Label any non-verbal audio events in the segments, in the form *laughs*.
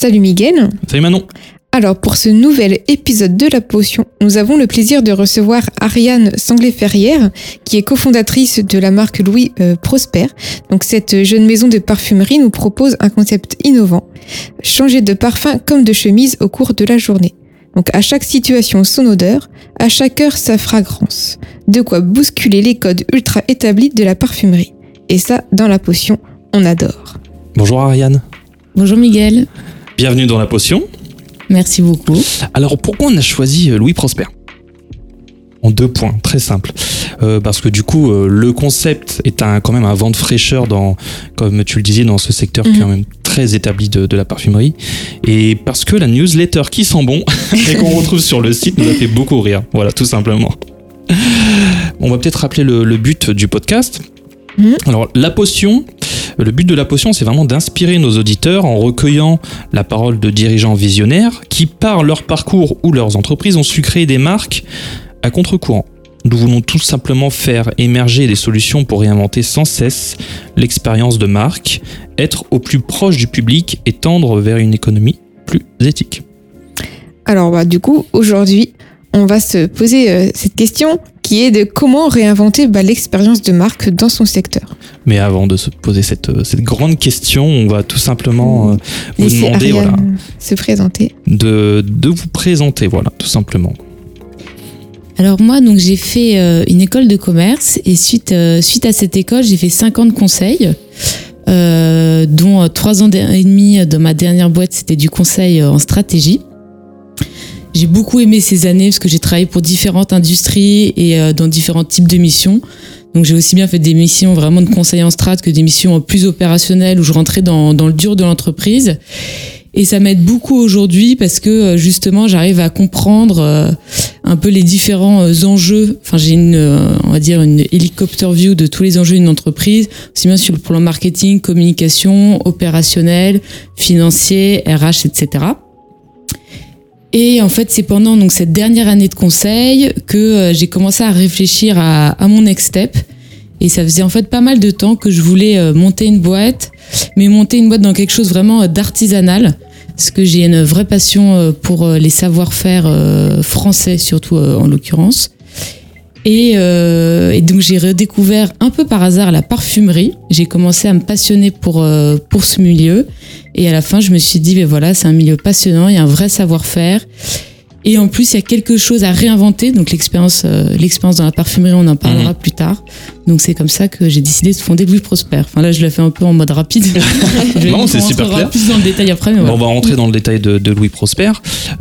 Salut Miguel. Salut Manon. Alors pour ce nouvel épisode de La Potion, nous avons le plaisir de recevoir Ariane Sanglé-Ferrière, qui est cofondatrice de la marque Louis euh, Prosper. Donc cette jeune maison de parfumerie nous propose un concept innovant, changer de parfum comme de chemise au cours de la journée. Donc à chaque situation son odeur, à chaque heure sa fragrance. De quoi bousculer les codes ultra établis de la parfumerie. Et ça, dans La Potion, on adore. Bonjour Ariane. Bonjour Miguel. Bienvenue dans la potion. Merci beaucoup. Alors pourquoi on a choisi euh, Louis Prosper? En deux points, très simple. Euh, parce que du coup, euh, le concept est un, quand même un vent de fraîcheur dans, comme tu le disais, dans ce secteur qui est Mhm. quand même très établi de, de la parfumerie. Et parce que la newsletter qui sent bon *laughs* et qu'on retrouve sur le site nous a fait beaucoup rire. Voilà, tout simplement. On va peut-être rappeler le, le but du podcast. Mhm. Alors, la potion, le but de la potion, c'est vraiment d'inspirer nos auditeurs en recueillant la parole de dirigeants visionnaires qui, par leur parcours ou leurs entreprises, ont su créer des marques à contre-courant. Nous voulons tout simplement faire émerger des solutions pour réinventer sans cesse l'expérience de marque, être au plus proche du public et tendre vers une économie plus éthique. Alors bah, du coup, aujourd'hui, on va se poser euh, cette question qui est de comment réinventer bah, l'expérience de marque dans son secteur. Mais avant de se poser cette, euh, cette grande question, on va tout simplement euh, vous Laissez demander Ariane voilà, se présenter. de, de vous présenter, voilà, tout simplement. Alors moi, donc j'ai fait euh, une école de commerce et suite euh, suite à cette école, j'ai fait cinq ans de conseil, euh, dont trois ans et demi de ma dernière boîte, c'était du conseil en stratégie. J'ai beaucoup aimé ces années parce que j'ai travaillé pour différentes industries et euh, dans différents types de missions. Donc j'ai aussi bien fait des missions vraiment de conseil en strat que des missions plus opérationnelles où je rentrais dans, dans le dur de l'entreprise. Et ça m'aide beaucoup aujourd'hui parce que euh, justement j'arrive à comprendre euh, un peu les différents enjeux. Enfin, j'ai une, on va dire une hélicoptère view de tous les enjeux d'une entreprise, aussi bien sur le plan marketing, communication, opérationnel, financier, RH, etc. Et en fait, c'est pendant donc cette dernière année de conseil que euh, j'ai commencé à réfléchir à, à mon next step. Et ça faisait en fait pas mal de temps que je voulais euh, monter une boîte, mais monter une boîte dans quelque chose vraiment euh, d'artisanal, parce que j'ai une vraie passion pour les savoir-faire français, surtout en l'occurrence. Et, euh, et donc j'ai redécouvert un peu par hasard la parfumerie. J'ai commencé à me passionner pour euh, pour ce milieu. Et à la fin, je me suis dit, ben voilà, c'est un milieu passionnant, il y a un vrai savoir-faire. Et en plus, il y a quelque chose à réinventer. Donc l'expérience, euh, l'expérience dans la parfumerie, on en parlera plus tard. Donc c'est comme ça que j'ai décidé de fonder Louis Prosper. Enfin là, je l'ai fait un peu en mode rapide. *laughs* Non, on c'est super clair. Plus dans le détail après. Mais Bon, voilà. on va rentrer dans le détail de, de Louis Prosper.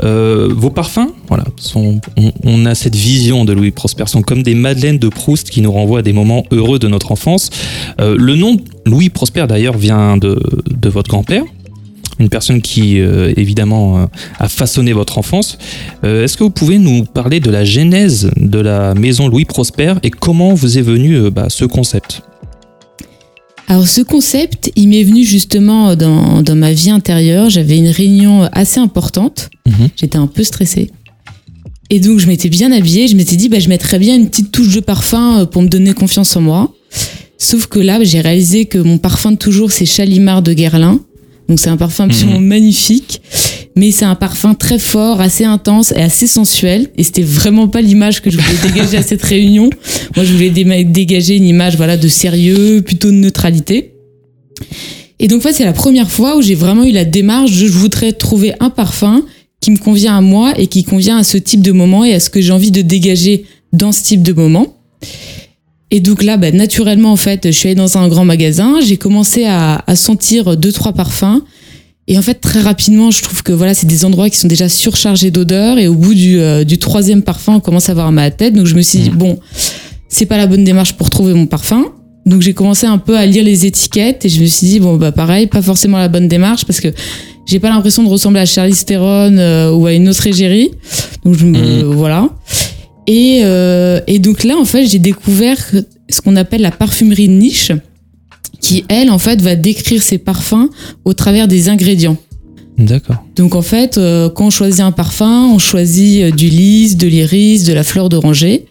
Euh, vos parfums, voilà, sont, on, on a cette vision de Louis Prosper, sont comme des madeleines de Proust qui nous renvoient à des moments heureux de notre enfance. Euh, le nom Louis Prosper, d'ailleurs, vient de, de votre grand-père, une personne qui, euh, évidemment, euh, a façonné votre enfance. Euh, Est-ce que vous pouvez nous parler de la genèse de la maison Louis Prosper et comment vous est venu euh, bah, ce concept? Alors ce concept, il m'est venu justement dans, dans ma vie intérieure. J'avais une réunion assez importante. Mhm. J'étais un peu stressée. Et donc je m'étais bien habillée. Je m'étais dit, bah, je mettrais bien une petite touche de parfum pour me donner confiance en moi. Sauf que là, j'ai réalisé que mon parfum de toujours, c'est Chalimard de Guerlain. Donc c'est un parfum absolument magnifique. Mais c'est un parfum très fort, assez intense et assez sensuel. Et c'était vraiment pas l'image que je voulais dégager à cette *laughs* réunion. Moi, je voulais dé- dégager une image, voilà, de sérieux, plutôt de neutralité. Et donc, fait, c'est la première fois où j'ai vraiment eu la démarche de je voudrais trouver un parfum qui me convient à moi et qui convient à ce type de moment et à ce que j'ai envie de dégager dans ce type de moment. Et donc là, bah, naturellement, en fait, je suis allée dans un grand magasin, j'ai commencé à, à sentir deux, trois parfums. Et en fait, très rapidement, je trouve que voilà, c'est des endroits qui sont déjà surchargés d'odeurs. Et au bout du, euh, du troisième parfum, on commence à avoir mal à la tête. Donc je me suis dit, bon, c'est pas la bonne démarche pour trouver mon parfum. Donc j'ai commencé un peu à lire les étiquettes et je me suis dit, bon, bah pareil, pas forcément la bonne démarche parce que j'ai pas l'impression de ressembler à Charlize Theron euh, ou à une autre égérie. Donc je me, voilà. Et, euh, et donc là, en fait, j'ai découvert ce qu'on appelle la parfumerie de niche, qui, elle, en fait, va décrire ses parfums au travers des ingrédients. D'accord. Donc en fait, euh, quand on choisit un parfum, on choisit euh, du lys, de l'iris, de la fleur d'oranger.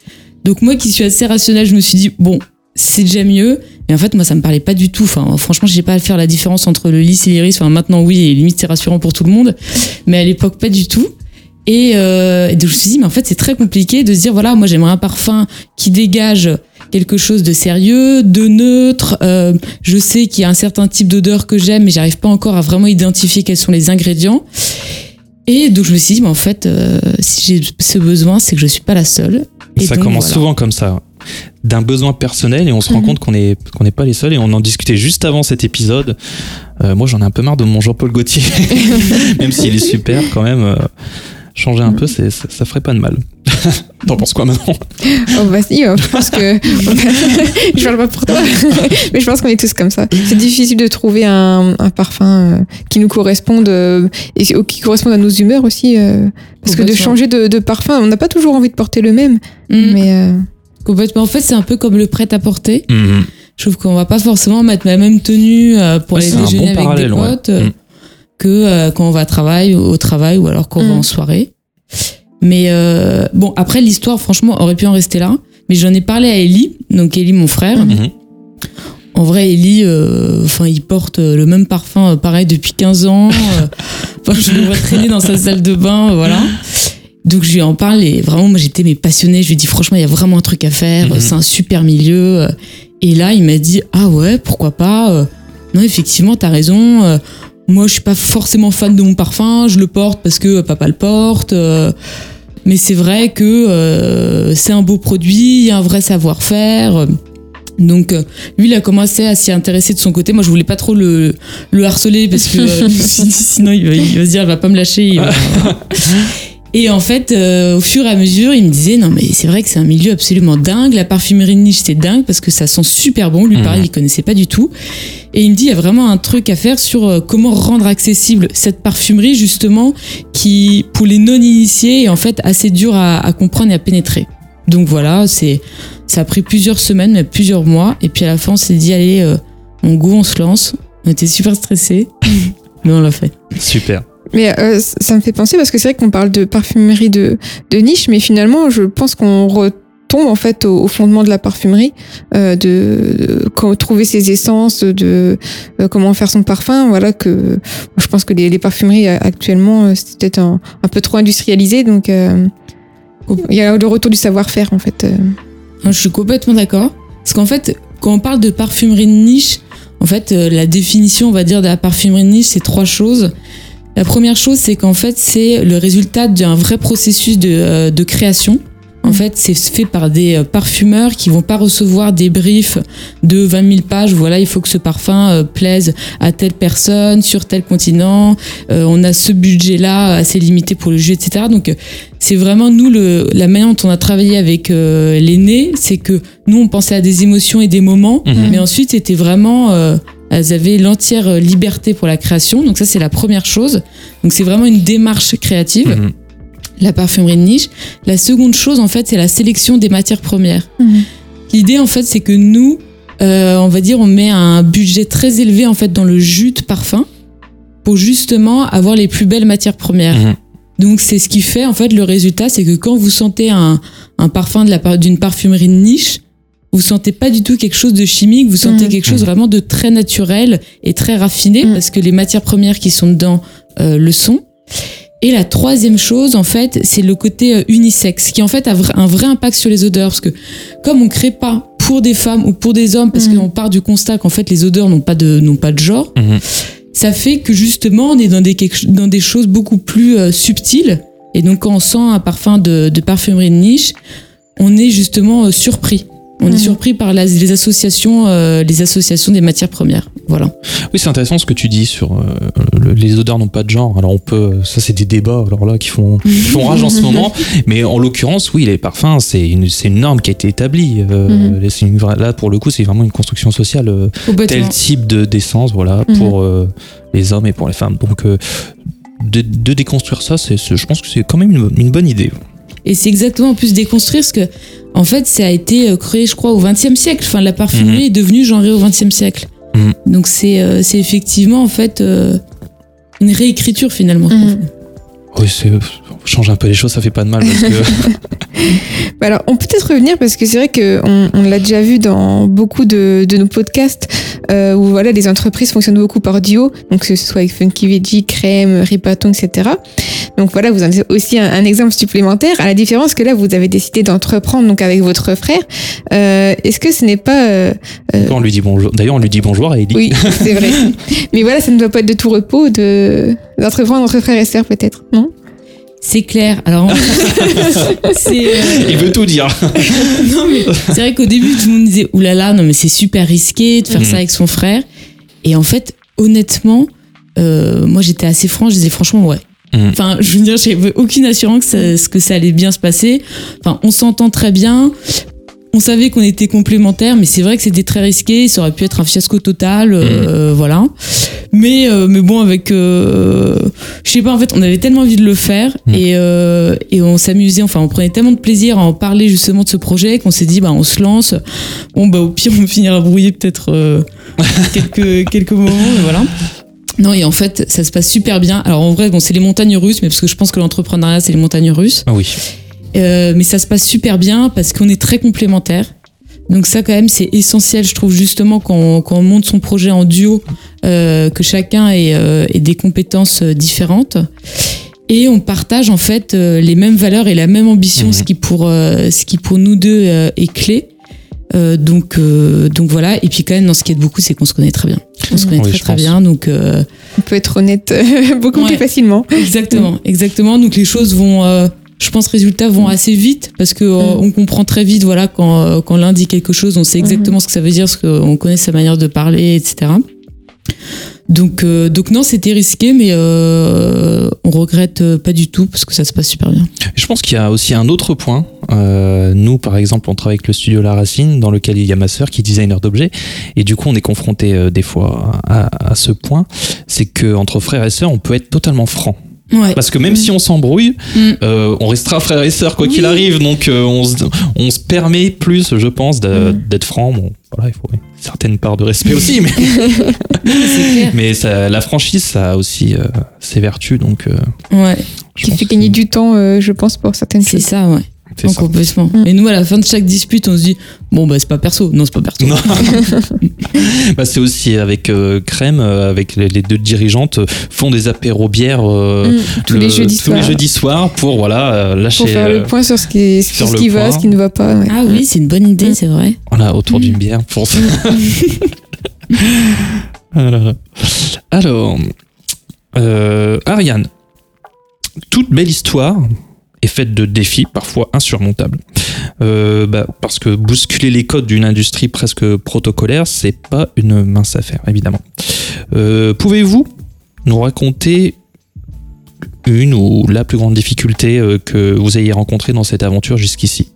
Donc moi qui suis assez rationnelle, je me suis dit, bon, c'est déjà mieux. Mais en fait, moi, ça me parlait pas du tout. Enfin, franchement, je sais pas à faire la différence entre le lys et l'iris. Enfin, maintenant, oui, et limite, c'est rassurant pour tout le monde. Mais à l'époque, pas du tout. Et, euh, et donc, je me suis dit, mais en fait, c'est très compliqué de se dire, voilà, moi, j'aimerais un parfum qui dégage quelque chose de sérieux, de neutre. Euh, je sais qu'il y a un certain type d'odeur que j'aime, mais j'arrive pas encore à vraiment identifier quels sont les ingrédients. Et donc, je me suis dit, mais en fait, euh, si j'ai ce besoin, c'est que je suis pas la seule. Et ça donc, commence voilà. souvent comme ça, d'un besoin personnel, et on se rend Mhm. compte qu'on n'est qu'on n'est pas les seuls. Et on en discutait juste avant cet épisode. Euh, moi, j'en ai un peu marre de mon Jean-Paul Gaultier, *laughs* même s'il est super quand même. Changer un peu, c'est- ça, ça ferait pas de mal. *laughs* T'en penses quoi maintenant? Oh bah si, euh, je pense que... *laughs* *laughs* je parle pas pour toi, mais je pense qu'on est tous comme ça. C'est difficile de trouver un, un parfum euh, qui nous corresponde euh, et qui corresponde à nos humeurs aussi. euh, parce que de changer de, de parfum, on n'a pas toujours envie de porter le même. Mm. Mais euh, Complètement. En fait, c'est un peu comme le prêt-à-porter. Mhm. Je trouve qu'on va pas forcément mettre la même tenue pour Ouais, aller c'est un déjeuner bon avec parallèle, des ouais. potes Mm. Que euh, quand on va à travail, au travail ou alors quand on va Mm. en soirée. Mais euh, bon, après l'histoire, franchement, aurait pu en rester là. Mais j'en ai parlé à Ellie, donc Ellie, mon frère. Mhm. En vrai, Ellie, euh, enfin, il porte le même parfum, euh, pareil, depuis 15 ans. euh, *laughs* je le vois traîner dans sa salle de bain, voilà. Donc je lui en parle et vraiment, moi j'étais mais passionnée. Je lui dis franchement, il y a vraiment un truc à faire. Mhm. C'est un super milieu. Et là, il m'a dit ah ouais, pourquoi pas. Non, effectivement, t'as raison. Moi, je suis pas forcément fan de mon parfum. Je le porte parce que papa le porte. euh, Mais c'est vrai que euh, c'est un beau produit, il y a un vrai savoir-faire. Donc euh, lui, il a commencé à s'y intéresser de son côté. Moi, je voulais pas trop le, le harceler parce que euh, *laughs* sinon il va, il va se dire, elle va pas me lâcher. *laughs* Et en fait, euh, au fur et à mesure, il me disait, non mais c'est vrai que c'est un milieu absolument dingue. La parfumerie de niche, c'est dingue parce que ça sent super bon. Lui, pareil, Mhm. il connaissait pas du tout. Et il me dit, il y a vraiment un truc à faire sur euh, comment rendre accessible cette parfumerie justement qui, pour les non-initiés, est en fait assez dur à, à comprendre et à pénétrer. Donc voilà, c'est ça a pris plusieurs semaines, plusieurs mois. Et puis à la fin, on s'est dit, allez, euh, on go, on se lance. On était super stressés, *laughs* mais on l'a fait. Super. Mais euh, ça me fait penser parce que c'est vrai qu'on parle de parfumerie de, de niche, mais finalement, je pense qu'on retombe en fait au, au fondement de la parfumerie, euh, de, de trouver ses essences, de euh, comment faire son parfum. Voilà que je pense que les, les parfumeries euh, actuellement euh, c'est peut-être un, peu trop industrialisé, donc euh, il y a le retour du savoir-faire en fait. Je suis complètement d'accord. Parce qu'en fait, quand on parle de parfumerie de niche, en fait, la définition, on va dire, de la parfumerie de niche, c'est trois choses. La première chose, c'est qu'en fait, c'est le résultat d'un vrai processus de, euh, de création. En Mm. fait, c'est fait par des euh, parfumeurs qui vont pas recevoir des briefs de 20 000 pages. Voilà, il faut que ce parfum euh, plaise à telle personne, sur tel continent. Euh, on a ce budget-là assez limité pour le jeu, etc. Donc, c'est vraiment nous le, la manière dont on a travaillé avec euh, les nés, c'est que nous on pensait à des émotions et des moments, Mhm. mais ensuite c'était vraiment euh, elles avaient l'entière euh, liberté pour la création. Donc ça c'est la première chose. Donc c'est vraiment une démarche créative, Mhm. la parfumerie de niche. La seconde chose en fait c'est la sélection des matières premières. L'idée en fait c'est que nous euh, on va dire on met un budget très élevé en fait dans le jus de parfum pour justement avoir les plus belles matières premières. Mhm. Donc c'est ce qui fait en fait le résultat, c'est que quand vous sentez un, un parfum de la part d'une parfumerie de niche, vous sentez pas du tout quelque chose de chimique, vous sentez Mhm. quelque chose vraiment de très naturel et très raffiné Mhm. parce que les matières premières qui sont dedans euh, le sont. Et la troisième chose, en fait, c'est le côté euh, unisexe, qui en fait a un vrai impact sur les odeurs, parce que comme on crée pas pour des femmes ou pour des hommes, parce qu'on part du constat qu'en fait les odeurs n'ont pas de n'ont pas de genre, Mhm. ça fait que justement on est dans des, quelque- dans des choses beaucoup plus euh, subtiles. Et donc quand on sent un parfum de, de parfumerie de niche, on est justement euh, surpris. On est surpris par la- les associations, euh, les associations des matières premières. Voilà. Oui, c'est intéressant ce que tu dis sur euh, le- les odeurs n'ont pas de genre. Alors on peut, ça c'est des débats alors là qui font, *laughs* qui font rage en ce moment. Mais en l'occurrence, oui, les parfums, c'est une, c'est une norme qui a été établie. Euh, Mhm. une là pour le coup, c'est vraiment une construction sociale. euh, tel type de d'essence, voilà, Mhm. pour euh, les hommes et pour les femmes. Donc euh, de, de déconstruire ça, c'est, c'est- je pense que c'est quand même une, une bonne idée. Et c'est exactement en plus déconstruire ce que, en fait, ça a été euh, créé, je crois, au XXe siècle. Enfin, la parfumerie est devenue genrée au XXe siècle. Mhm. Donc c'est euh, c'est effectivement en fait euh, une réécriture finalement. Mhm. Oui, c'est change un peu les choses, ça fait pas de mal parce que *laughs* Bah Alors, on peut peut-être revenir parce que c'est vrai qu'on on, l'a déjà vu dans beaucoup de, de nos podcasts euh, où voilà, les entreprises fonctionnent beaucoup par duo, donc que ce soit avec Funky Veggie, Crème, Ripaton, etc. Donc voilà, vous en avez aussi un, un exemple supplémentaire, à la différence que là, vous avez décidé d'entreprendre donc avec votre frère. Euh, Est-ce que ce n'est pas... euh, euh, on lui dit bonjour. D'ailleurs, on lui dit bonjour à Ellie. oui, *laughs* c'est vrai. Mais voilà, ça ne doit pas être de tout repos de d'entreprendre entre frères et sœurs peut-être, non? C'est clair. Alors, *laughs* c'est euh, Il veut tout dire. *laughs* non, mais c'est vrai qu'au début, tout le monde disait oulala, non, mais c'est super risqué de faire Mhm. ça avec son frère. Et en fait, honnêtement, euh, moi j'étais assez franche, je disais franchement, ouais. Mhm. Enfin, je veux dire, j'avais aucune assurance que ça, que ça allait bien se passer. Enfin, on s'entend très bien. On savait qu'on était complémentaires, mais c'est vrai que c'était très risqué. Ça aurait pu être un fiasco total, euh, voilà. Mais, euh, mais bon, avec, euh, je sais pas, en fait, on avait tellement envie de le faire Mm. et, euh, et on s'amusait. Enfin, on prenait tellement de plaisir à en parler justement de ce projet qu'on s'est dit, bah, on se lance. Bon, bah, au pire, on *laughs* finira brouillé peut-être euh, *laughs* quelques quelques moments, mais voilà. Non, et en fait, ça se passe super bien. Alors en vrai, bon, c'est les montagnes russes, mais parce que je pense que l'entrepreneuriat, c'est les montagnes russes. Ah oui. Euh, mais ça se passe super bien parce qu'on est très complémentaires. Donc ça, quand même, c'est essentiel, je trouve, justement, quand on, quand on monte son projet en duo, euh, que chacun ait, euh, ait des compétences différentes. Et on partage, en fait, les mêmes valeurs et la même ambition, Mhm. ce, qui pour, euh, ce qui pour nous deux est clé. Euh, donc, euh, donc voilà. Et puis quand même, dans ce qui aide beaucoup, c'est qu'on se connaît très bien. On se connaît Oui, très je très pense. bien. Donc euh, On peut être honnête *laughs* beaucoup Ouais. plus facilement. Exactement, exactement. Donc les choses vont, euh, je pense, résultats vont assez vite parce que euh, Mm. on comprend très vite, voilà, quand quand l'un dit quelque chose, on sait exactement ce que ça veut dire, parce qu'on connaît sa manière de parler, etc. Donc euh, donc non, c'était risqué, mais euh, on regrette euh, pas du tout parce que ça se passe super bien. Je pense qu'il y a aussi un autre point. Euh, nous, par exemple, on travaille avec le studio La Racine, dans lequel il y a ma sœur qui est designer d'objets, et du coup, on est confronté euh, des fois à, ce point, c'est que entre frères et sœurs, on peut être totalement franc. Ouais. Parce que même si on s'embrouille, Mm. euh, on restera frères et sœurs quoi Oui. qu'il arrive, donc euh, on, se, on se permet plus, je pense, Mm. d'être franc. Bon, voilà, il faut une certaine part de respect *laughs* aussi, mais, C'est clair. mais ça, la franchise, ça a aussi euh, ses vertus, donc. euh, Ouais, je Qui pense fait que gagner du temps, euh, je pense, pour certaines c'est choses. ça, ouais. C'est Non, ça. complètement. Mm. Et nous, à la fin de chaque dispute, on se dit, bon bah c'est pas perso. Non, c'est pas perso. Non. *laughs* bah, c'est aussi avec euh, Crème, euh, avec les, les deux dirigeantes, euh, font des apéros bières euh, Mm. Tous le- les jeudis tous soirs. les jeudis soirs pour voilà lâcher Pour faire le point sur ce qui, ce sur ce le qui va, point. ce qui ne va pas. ouais. Ah oui, c'est une bonne idée, Mm. c'est vrai. voilà autour d'une bière pour ça. *laughs* Alors, alors euh, Ariane, toute belle histoire est faite de défis parfois insurmontables. Euh, bah, parce que bousculer les codes d'une industrie presque protocolaire, c'est pas une mince affaire, évidemment. Euh, Pouvez-vous nous raconter une ou la plus grande difficulté euh, que vous ayez rencontrée dans cette aventure jusqu'ici?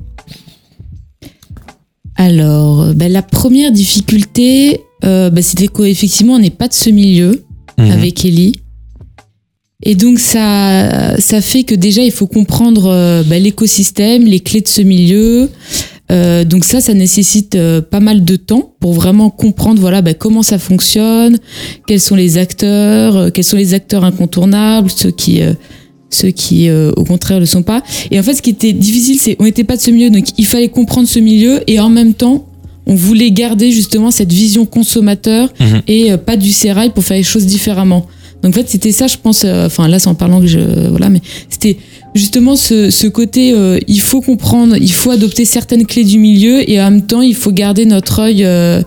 Alors, ben, la première difficulté, euh, ben, c'était qu'effectivement, on n'est pas de ce milieu Mhm. avec Ellie. Et donc, ça, ça fait que déjà, il faut comprendre euh, ben, l'écosystème, les clés de ce milieu. Euh, donc ça, ça nécessite euh, pas mal de temps pour vraiment comprendre voilà ben, comment ça fonctionne, quels sont les acteurs, euh, quels sont les acteurs incontournables, ceux qui, euh, ceux qui euh, au contraire le sont pas. Et en fait, ce qui était difficile, c'est on n'était pas de ce milieu, donc il fallait comprendre ce milieu et en même temps, on voulait garder justement cette vision consommateur Mhm. et pas du sérail pour faire les choses différemment. Donc en fait, c'était ça, je pense. euh, Enfin là, c'est en parlant que je voilà, mais c'était justement ce, ce côté. euh, il faut comprendre, il faut adopter certaines clés du milieu et en même temps, il faut garder notre œil, euh,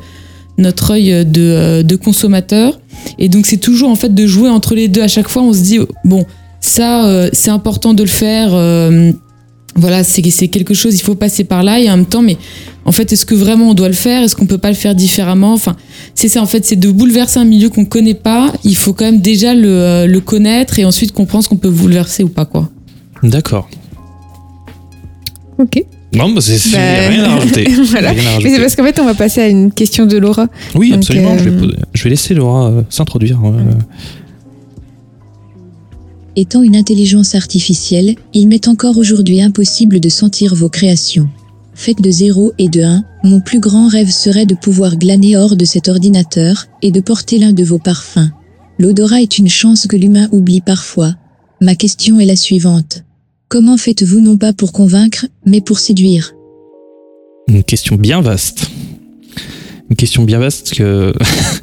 notre œil de, euh, de consommateur. Et donc c'est toujours en fait de jouer entre les deux. À chaque fois, on se dit bon, ça euh, c'est important de le faire. Voilà, c'est c'est quelque chose, il faut passer par là. Et en même temps, mais en fait, est-ce que vraiment on doit le faire? Est-ce qu'on peut pas le faire différemment? Enfin, c'est ça en fait, c'est de bouleverser un milieu qu'on connaît pas. Il faut quand même déjà le, euh, le connaître et ensuite comprendre ce qu'on peut bouleverser ou pas quoi. D'accord. Ok. Non, bah c'est Bah, rien à rajouter. *laughs* voilà. Rien à Mais rajouter. c'est parce qu'en fait, on va passer à une question de Laura. Oui, Donc, absolument. Je, vais euh, je vais laisser Laura euh, s'introduire. euh. Étant une intelligence artificielle, il m'est encore aujourd'hui impossible de sentir vos créations. Faites de 0 et de 1, mon plus grand rêve serait de pouvoir glaner hors de cet ordinateur et de porter l'un de vos parfums. L'odorat est une chance que l'humain oublie parfois. Ma question est la suivante. Comment faites-vous non pas pour convaincre, mais pour séduire? Une question bien vaste. Une question bien vaste que.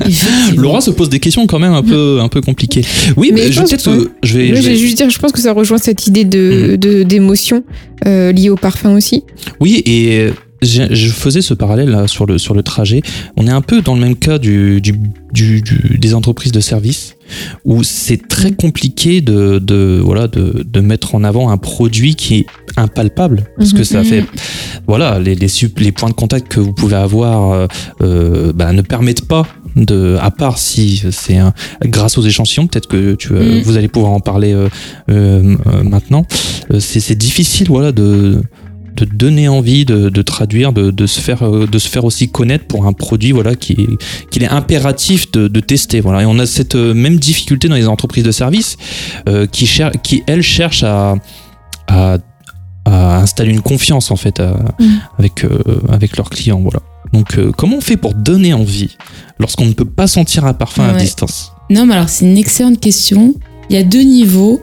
*laughs* Laura se pose des questions quand même un peu un peu compliquées. Oui, Mais mais je peut-être que- vais, je juste dire, je pense que ça rejoint cette idée de de- d'émotion euh, liée au parfum aussi. Oui, et je faisais ce parallèle là, sur, le, sur le trajet. On est un peu dans le même cas du, du, du- du- des entreprises de services, où c'est très compliqué de, de, voilà, de, de mettre en avant un produit qui est impalpable, parce que Mhm. ça fait... Voilà, les, les, les points de contact que vous pouvez avoir euh, euh, bah, ne permettent pas de, à part si c'est grâce aux échantillons, peut-être que tu, euh, Mhm. vous allez pouvoir en parler euh, euh, euh, maintenant. C'est c'est difficile, voilà, de, donner envie, de, de traduire, de, de se faire, euh, de se faire aussi connaître pour un produit, voilà, qui est, qu'il est impératif de, de tester, voilà. Et on a cette euh, même difficulté dans les entreprises de services euh, qui, cher- qui elles cherchent à, à, à installer une confiance en fait à- Mm. avec euh, avec leurs clients, voilà. Donc euh, comment on fait pour donner envie lorsqu'on ne peut pas sentir un parfum à distance? Non, mais alors c'est une excellente question. Il y a deux niveaux.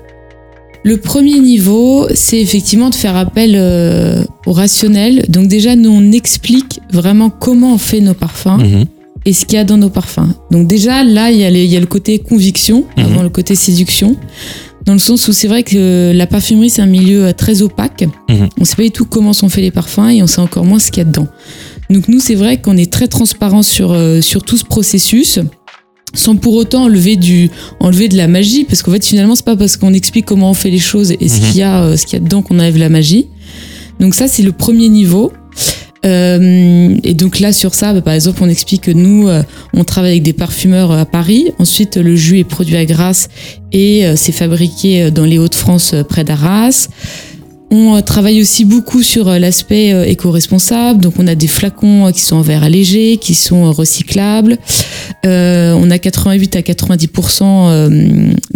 Le premier niveau, c'est effectivement de faire appel euh, au rationnel. Donc déjà, nous, on explique vraiment comment on fait nos parfums Mhm. et ce qu'il y a dans nos parfums. Donc déjà, là, il y a, les- il y a le côté conviction Mhm. avant le côté séduction. Dans le sens où c'est vrai que la parfumerie, c'est un milieu euh, très opaque. Mhm. On sait pas du tout comment sont faits les parfums et on sait encore moins ce qu'il y a dedans. Donc nous, c'est vrai qu'on est très transparent sur, euh, sur tout ce processus sans pour autant enlever du enlever de la magie parce qu'en fait finalement c'est pas parce qu'on explique comment on fait les choses et ce Mhm. qu'il y a euh, ce qu'il y a dedans qu'on enlève la magie. Donc ça c'est le premier niveau. Euh, et donc là sur ça bah, par exemple on explique que nous euh, on travaille avec des parfumeurs à Paris. Ensuite le jus est produit à Grasse et euh, c'est fabriqué euh, dans les Hauts-de-France euh, près d'Arras on euh, travaille aussi beaucoup sur euh, l'aspect euh, éco-responsable. Donc, on a des flacons qui sont en verre allégé, qui sont recyclables. Euh, on a 88 à 90% euh,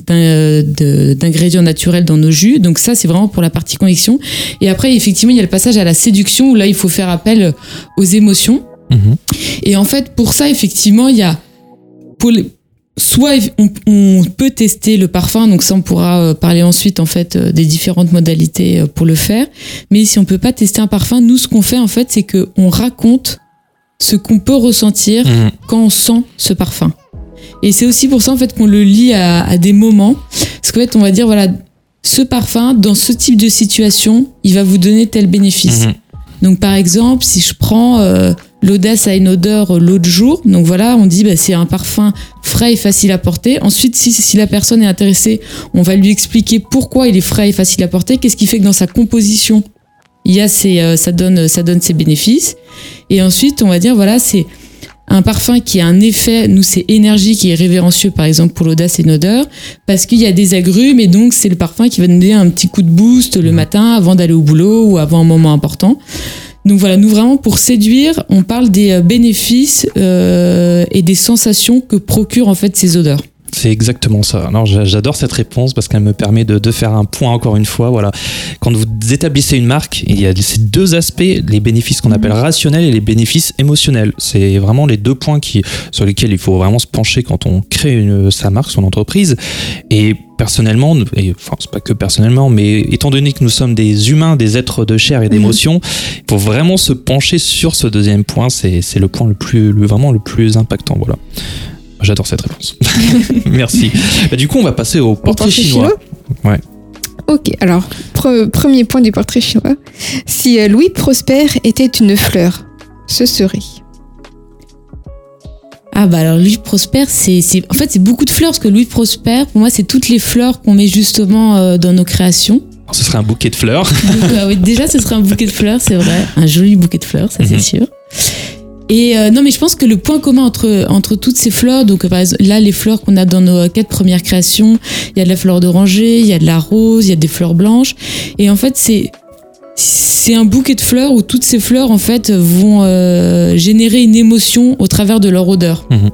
d'in- euh, de- d'ingrédients naturels dans nos jus. Donc, ça, c'est vraiment pour la partie conviction. Et après, effectivement, il y a le passage à la séduction où là, il faut faire appel aux émotions. Mhm. Et en fait, pour ça, effectivement, il y a pour les- soit on, on peut tester le parfum, donc ça on pourra euh, parler ensuite en fait euh, des différentes modalités euh, pour le faire. Mais si on peut pas tester un parfum, nous ce qu'on fait en fait, c'est que on raconte ce qu'on peut ressentir Mhm. quand on sent ce parfum. Et c'est aussi pour ça en fait qu'on le lie à, à des moments, parce qu'en fait on va dire voilà, ce parfum dans ce type de situation, il va vous donner tel bénéfice. Mhm. Donc par exemple, si je prends euh, l'audace a une odeur euh, l'autre jour, donc voilà, on dit bah, c'est un parfum frais et facile à porter. Ensuite, si, si la personne est intéressée, on va lui expliquer pourquoi il est frais et facile à porter, qu'est-ce qui fait que dans sa composition, il y a ces, euh, ça donne ça donne ses bénéfices. Et ensuite, on va dire voilà, c'est un parfum qui a un effet, nous c'est énergie qui est révérencieux par exemple pour l'audace et une odeur, parce qu'il y a des agrumes et donc c'est le parfum qui va donner un petit coup de boost le matin avant d'aller au boulot ou avant un moment important. Donc voilà, nous vraiment pour séduire, on parle des euh, bénéfices euh, et des sensations que procurent en fait ces odeurs. C'est exactement ça. Alors j'a- j'adore cette réponse parce qu'elle me permet de, de faire un point encore une fois. Voilà, quand vous établissez une marque, il y a ces deux aspects, les bénéfices qu'on appelle rationnels et les bénéfices émotionnels. C'est vraiment les deux points qui, sur lesquels il faut vraiment se pencher quand on crée une, sa marque, son entreprise. Et personnellement, et enfin c'est pas que personnellement, mais étant donné que nous sommes des humains, des êtres de chair et d'émotion, il faut vraiment se pencher sur ce deuxième point. C'est c'est le point le plus, le, vraiment le plus impactant. Voilà. J'adore cette réponse. *laughs* Merci. Bah, du coup, on va passer au portrait, chinois. Ouais. Ok, alors, pre- premier point du portrait chinois. Si euh, Louis Prosper était une fleur, ce serait? Ah bah alors Louis Prosper, c'est en fait c'est beaucoup de fleurs parce que Louis Prosper, pour moi c'est toutes les fleurs qu'on met justement euh, dans nos créations. Alors, ce serait un bouquet de fleurs. Donc, euh, oui, déjà ce serait un bouquet de fleurs, c'est vrai, un joli bouquet de fleurs, ça c'est Mhm. sûr. Et euh, non mais je pense que le point commun entre entre toutes ces fleurs, donc par exemple là les fleurs qu'on a dans nos quatre premières créations, il y a de la fleur d'oranger, il y a de la rose, il y a des fleurs blanches, et en fait c'est c'est un bouquet de fleurs où toutes ces fleurs en fait vont euh, générer une émotion au travers de leur odeur. Mhm.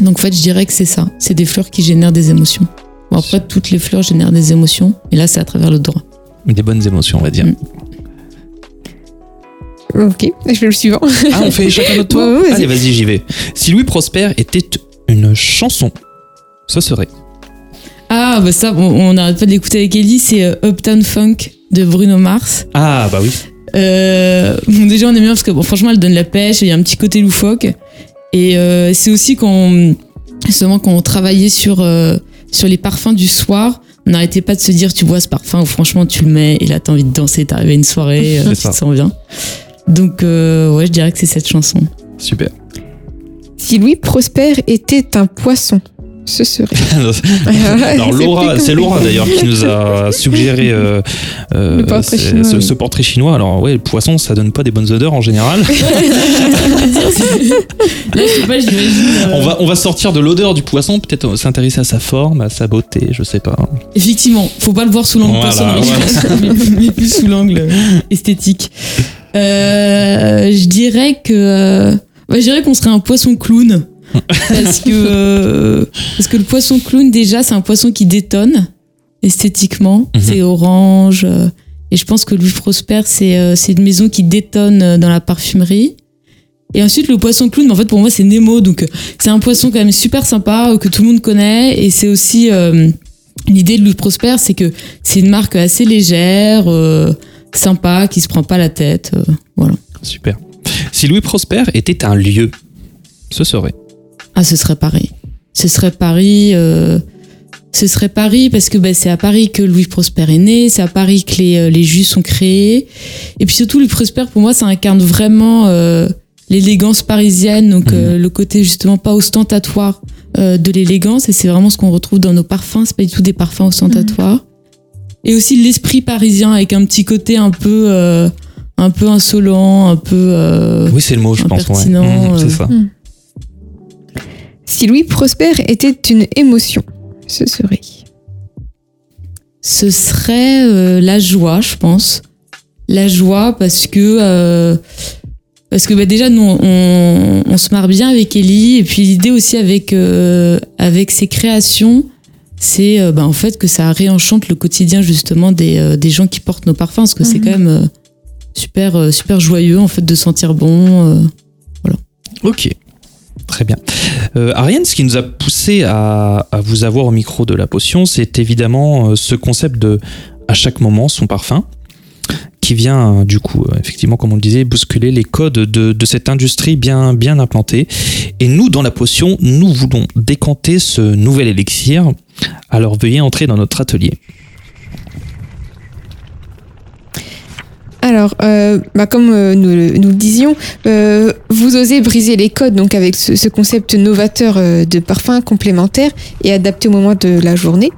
Donc en fait, je dirais que c'est ça. C'est des fleurs qui génèrent des émotions. Bon, après, toutes les fleurs génèrent des émotions, et là, c'est à travers l'odorat. Des bonnes émotions, on va dire. Mm. Ok, je fais le suivant. Ah, on fait chacun notre *laughs* tour Ouais, ouais, vas-y. Allez, vas-y, j'y vais. Si Louis Prosper était une chanson, ce serait. Ah, bah ça, on n'arrête pas de l'écouter avec Ellie, c'est euh, Uptown Funk de Bruno Mars. Ah, bah oui. Euh, bon, déjà, on aime bien parce que, bon, franchement, elle donne la pêche, il y a un petit côté loufoque. Et euh, c'est aussi quand, on- justement, quand on travaillait sur, euh, sur les parfums du soir, on n'arrêtait pas de se dire, tu bois ce parfum, ou franchement, tu le mets, et là, t'as envie de danser, t'arrives à une soirée, euh, tu ça. te sens bien. Donc, euh, ouais, je dirais que c'est cette chanson. Super. Si Louis Prosper était un poisson, ce serait. *laughs* *laughs* Alors C'est Laura, c'est Laura d'ailleurs qui nous a *laughs* suggéré euh, euh, portrait ce, oui. ce portrait chinois. Alors ouais, le poisson, ça donne pas des bonnes odeurs en général. Là, je sais pas, euh, On va, on va sortir de l'odeur du poisson, peut-être s'intéresser à sa forme, à sa beauté, je sais pas. Effectivement, faut pas le voir sous l'angle Voilà, mais plus sous l'angle esthétique. Euh, je dirais que, euh, ouais, je dirais qu'on serait un poisson clown. parce que euh, parce que le poisson clown déjà c'est un poisson qui détonne esthétiquement Mhm. c'est orange et je pense que Louis Prosper c'est euh, c'est une maison qui détonne dans la parfumerie et ensuite le poisson clown en fait pour moi c'est Nemo donc c'est un poisson quand même super sympa que tout le monde connaît et c'est aussi euh, l'idée de Louis Prosper c'est que c'est une marque assez légère euh, sympa qui se prend pas la tête euh, voilà Super. Si Louis Prosper était un lieu, ce serait. Ah, ce serait Paris. Ce serait Paris. euh, ce serait Paris parce que bah, c'est à Paris que Louis Prosper est né, c'est à Paris que les, euh, les jus sont créés. Et puis surtout, Louis Prosper, pour moi, ça incarne vraiment euh, l'élégance parisienne, donc euh, le côté justement pas ostentatoire euh, de l'élégance. Et c'est vraiment ce qu'on retrouve dans nos parfums. C'est pas du tout des parfums ostentatoires. Et aussi l'esprit parisien avec un petit côté un peu, euh, un peu insolent, un peu. euh, Oui, c'est le mot, je pense. Ouais. Impertinent, Mhm, euh. c'est ça. Si Louis Prosper était une émotion, ce serait. ce serait euh, la joie, je pense. La joie parce que euh, parce que bah, déjà nous on, on se marre bien avec Ellie et puis l'idée aussi avec euh, avec ses créations c'est euh, bah, en fait que ça réenchante le quotidien justement des, euh, des gens qui portent nos parfums parce que c'est Mhm. quand même euh, super euh, super joyeux en fait de sentir bon euh. Ok. Très bien. Euh, Ariane, ce qui nous a poussé à, à vous avoir au micro de la potion, c'est évidemment ce concept de à chaque moment son parfum, qui vient du coup, effectivement, comme on le disait, bousculer les codes de, de cette industrie bien, bien implantée. Et nous, dans la potion, nous voulons décanter ce nouvel élixir. Alors veuillez entrer dans notre atelier. Alors, euh, bah, comme euh, nous, le- nous le disions, euh, vous osez briser les codes donc avec ce, ce concept novateur de parfum complémentaire et adapté au moment de la journée.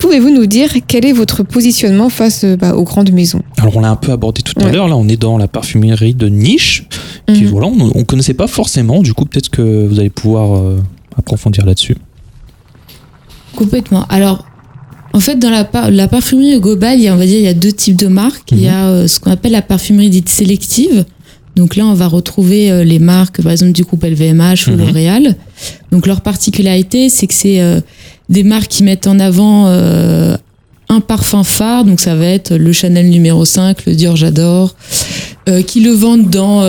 Pouvez-vous nous dire quel est votre positionnement face bah, aux grandes maisons? Alors on l'a un peu abordé tout à l'heure, là on est dans la parfumerie de niche, qui Mhm. voilà, on ne connaissait pas forcément, du coup peut-être que vous allez pouvoir approfondir là-dessus. Complètement. Alors, en fait, dans la, par- la parfumerie globale, il y a, on va dire, il y a deux types de marques. Il y a euh, ce qu'on appelle la parfumerie dite sélective. Donc là, on va retrouver euh, les marques, par exemple, du groupe LVMH ou Mhm. L'Oréal. Donc leur particularité, c'est que c'est euh, des marques qui mettent en avant un parfum phare. Donc ça va être le Chanel numéro 5, le Dior J'adore, qui le vendent dans...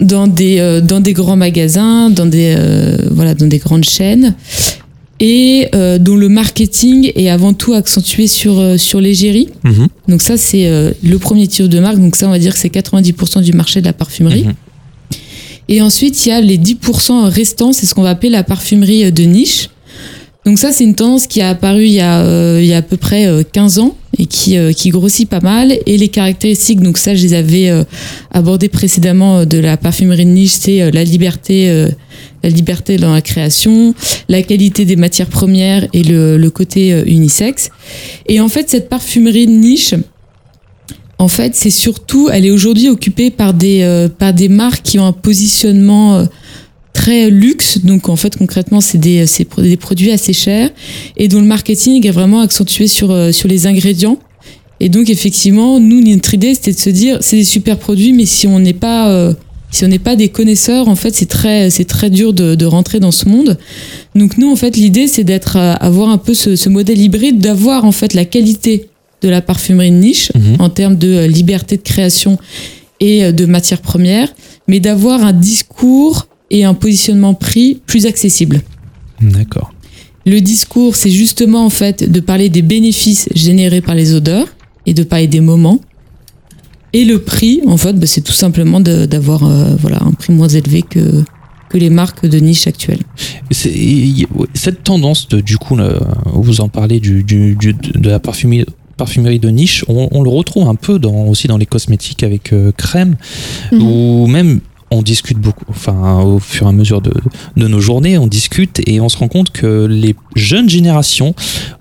dans des, euh, dans des grands magasins, dans des, euh, voilà, dans des grandes chaînes et euh, dont le marketing est avant tout accentué sur, euh, sur l'égérie. Mhm. Donc ça, c'est euh, le premier type de marque. Donc ça, on va dire que c'est 90% du marché de la parfumerie. Mhm. Et ensuite, il y a les 10% restants, c'est ce qu'on va appeler la parfumerie euh, de niche. Donc ça, c'est une tendance qui a apparu il y a, euh, il y a à peu près euh, 15 ans. Et qui, euh, qui grossit pas mal. Et les caractéristiques, donc ça, je les avais euh, abordées précédemment euh, de la parfumerie de niche, c'est la liberté, la liberté dans la création, la qualité des matières premières et le, le côté unisexe. Et en fait, cette parfumerie de niche, en fait, c'est surtout, elle est aujourd'hui occupée par des, euh, par des marques qui ont un positionnement très luxe. Donc, en fait, concrètement, c'est des, c'est pro- des produits assez chers et dont le marketing est vraiment accentué sur, euh, sur les ingrédients. Et donc, effectivement, nous, notre idée, c'était de se dire, c'est des super produits, mais si on n'est pas, euh, si on n'est pas des connaisseurs, en fait, c'est très, c'est très dur de, de rentrer dans ce monde. Donc, nous, en fait, l'idée, c'est d'être, euh, avoir un peu ce, ce modèle hybride, d'avoir, en fait, la qualité de la parfumerie de niche Mhm. en termes de euh, liberté de création et euh, de matières premières, mais d'avoir un discours et un positionnement prix plus accessible. D'accord. Le discours, c'est justement en fait de parler des bénéfices générés par les odeurs et de parler des moments. Et le prix, en fait, bah, c'est tout simplement d'avoir euh, voilà un prix moins élevé que que les marques de niche actuelles. Cette tendance, de, du coup, là, vous en parlez du, du- du- de la parfumerie, parfumerie de niche, on, on le retrouve un peu dans, aussi dans les cosmétiques avec euh, crème, Mhm. ou même on discute beaucoup, enfin au fur et à mesure de, nos journées, on discute et on se rend compte que les jeunes générations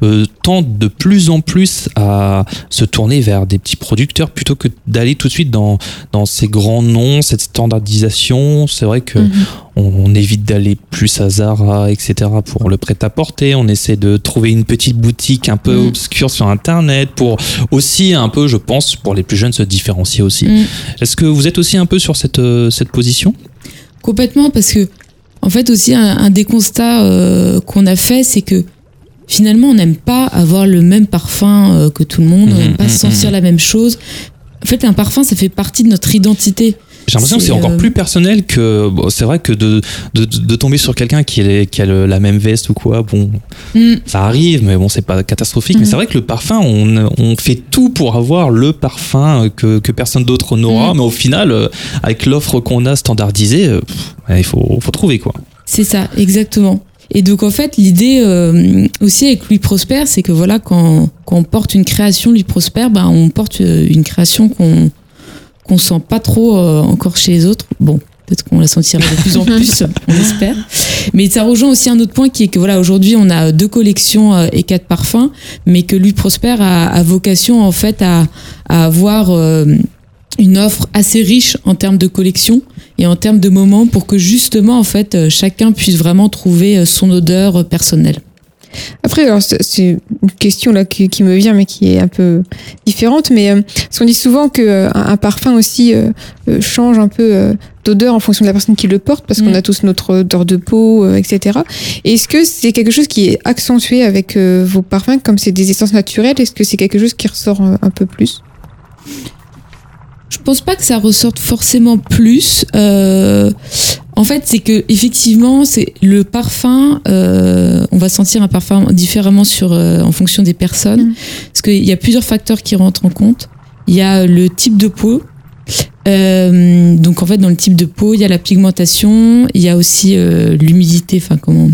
euh, tendent de plus en plus à se tourner vers des petits producteurs plutôt que d'aller tout de suite dans, dans ces grands noms, cette standardisation. C'est vrai que Mhm. On, on évite d'aller plus à Zara, etc. pour le prêt-à-porter. On essaie de trouver une petite boutique un peu Mm. obscure sur Internet pour aussi un peu, je pense, pour les plus jeunes se différencier aussi. Mm. Est-ce que vous êtes aussi un peu sur cette, euh, cette position? Complètement, parce que en fait aussi un, un des constats euh, qu'on a fait, c'est que finalement on n'aime pas avoir le même parfum euh, que tout le monde, on Mhm, n'aime pas sentir la même chose. En fait, un parfum, ça fait partie de notre identité. J'ai l'impression que c'est encore euh, plus personnel que. bon, c'est vrai que de, de, de tomber sur quelqu'un qui, est- qui a le- la même veste ou quoi, bon, Mm. ça arrive, mais bon, c'est pas catastrophique. Mais Mhm. c'est vrai que le parfum, on, on fait tout pour avoir le parfum que, que personne d'autre n'aura, Mhm. mais au final, euh, avec l'offre qu'on a standardisée, euh, pff, il faut, faut trouver quoi. C'est ça, exactement. Et donc en fait, l'idée euh, aussi avec Louis Prosper, c'est que voilà, quand, quand on porte une création Louis Prosper, ben, on porte une création qu'on qu'on sent pas trop euh, encore chez les autres. Bon, peut-être qu'on la sentira de plus en *laughs* plus, on espère. Mais ça rejoint aussi un autre point qui est que voilà, aujourd'hui on a deux collections euh, et quatre parfums, mais que Louis Prosper a, a vocation en fait à, à avoir euh, une offre assez riche en termes de collection et en termes de moments pour que justement en fait euh, chacun puisse vraiment trouver euh, son odeur personnelle. Après, alors c'est une question là qui, qui me vient, mais qui est un peu différente. Mais euh, parce qu'on dit souvent que euh, un, parfum aussi euh, euh, change un peu euh, d'odeur en fonction de la personne qui le porte, parce qu'on Mm. a tous notre odeur de peau, euh, etc. Et Est-ce que c'est quelque chose qui est accentué avec euh, vos parfums, comme c'est des essences naturelles? Est-ce que c'est quelque chose qui ressort un peu plus? Je pense pas que ça ressorte forcément plus. Euh, en fait, c'est que effectivement, c'est le parfum. euh, on va sentir un parfum différemment sur euh, en fonction des personnes, Mm. parce qu'il y a plusieurs facteurs qui rentrent en compte. Il y a le type de peau. Euh, donc en fait, dans le type de peau, il y a la pigmentation, il y a aussi euh, l'humidité. Enfin, comment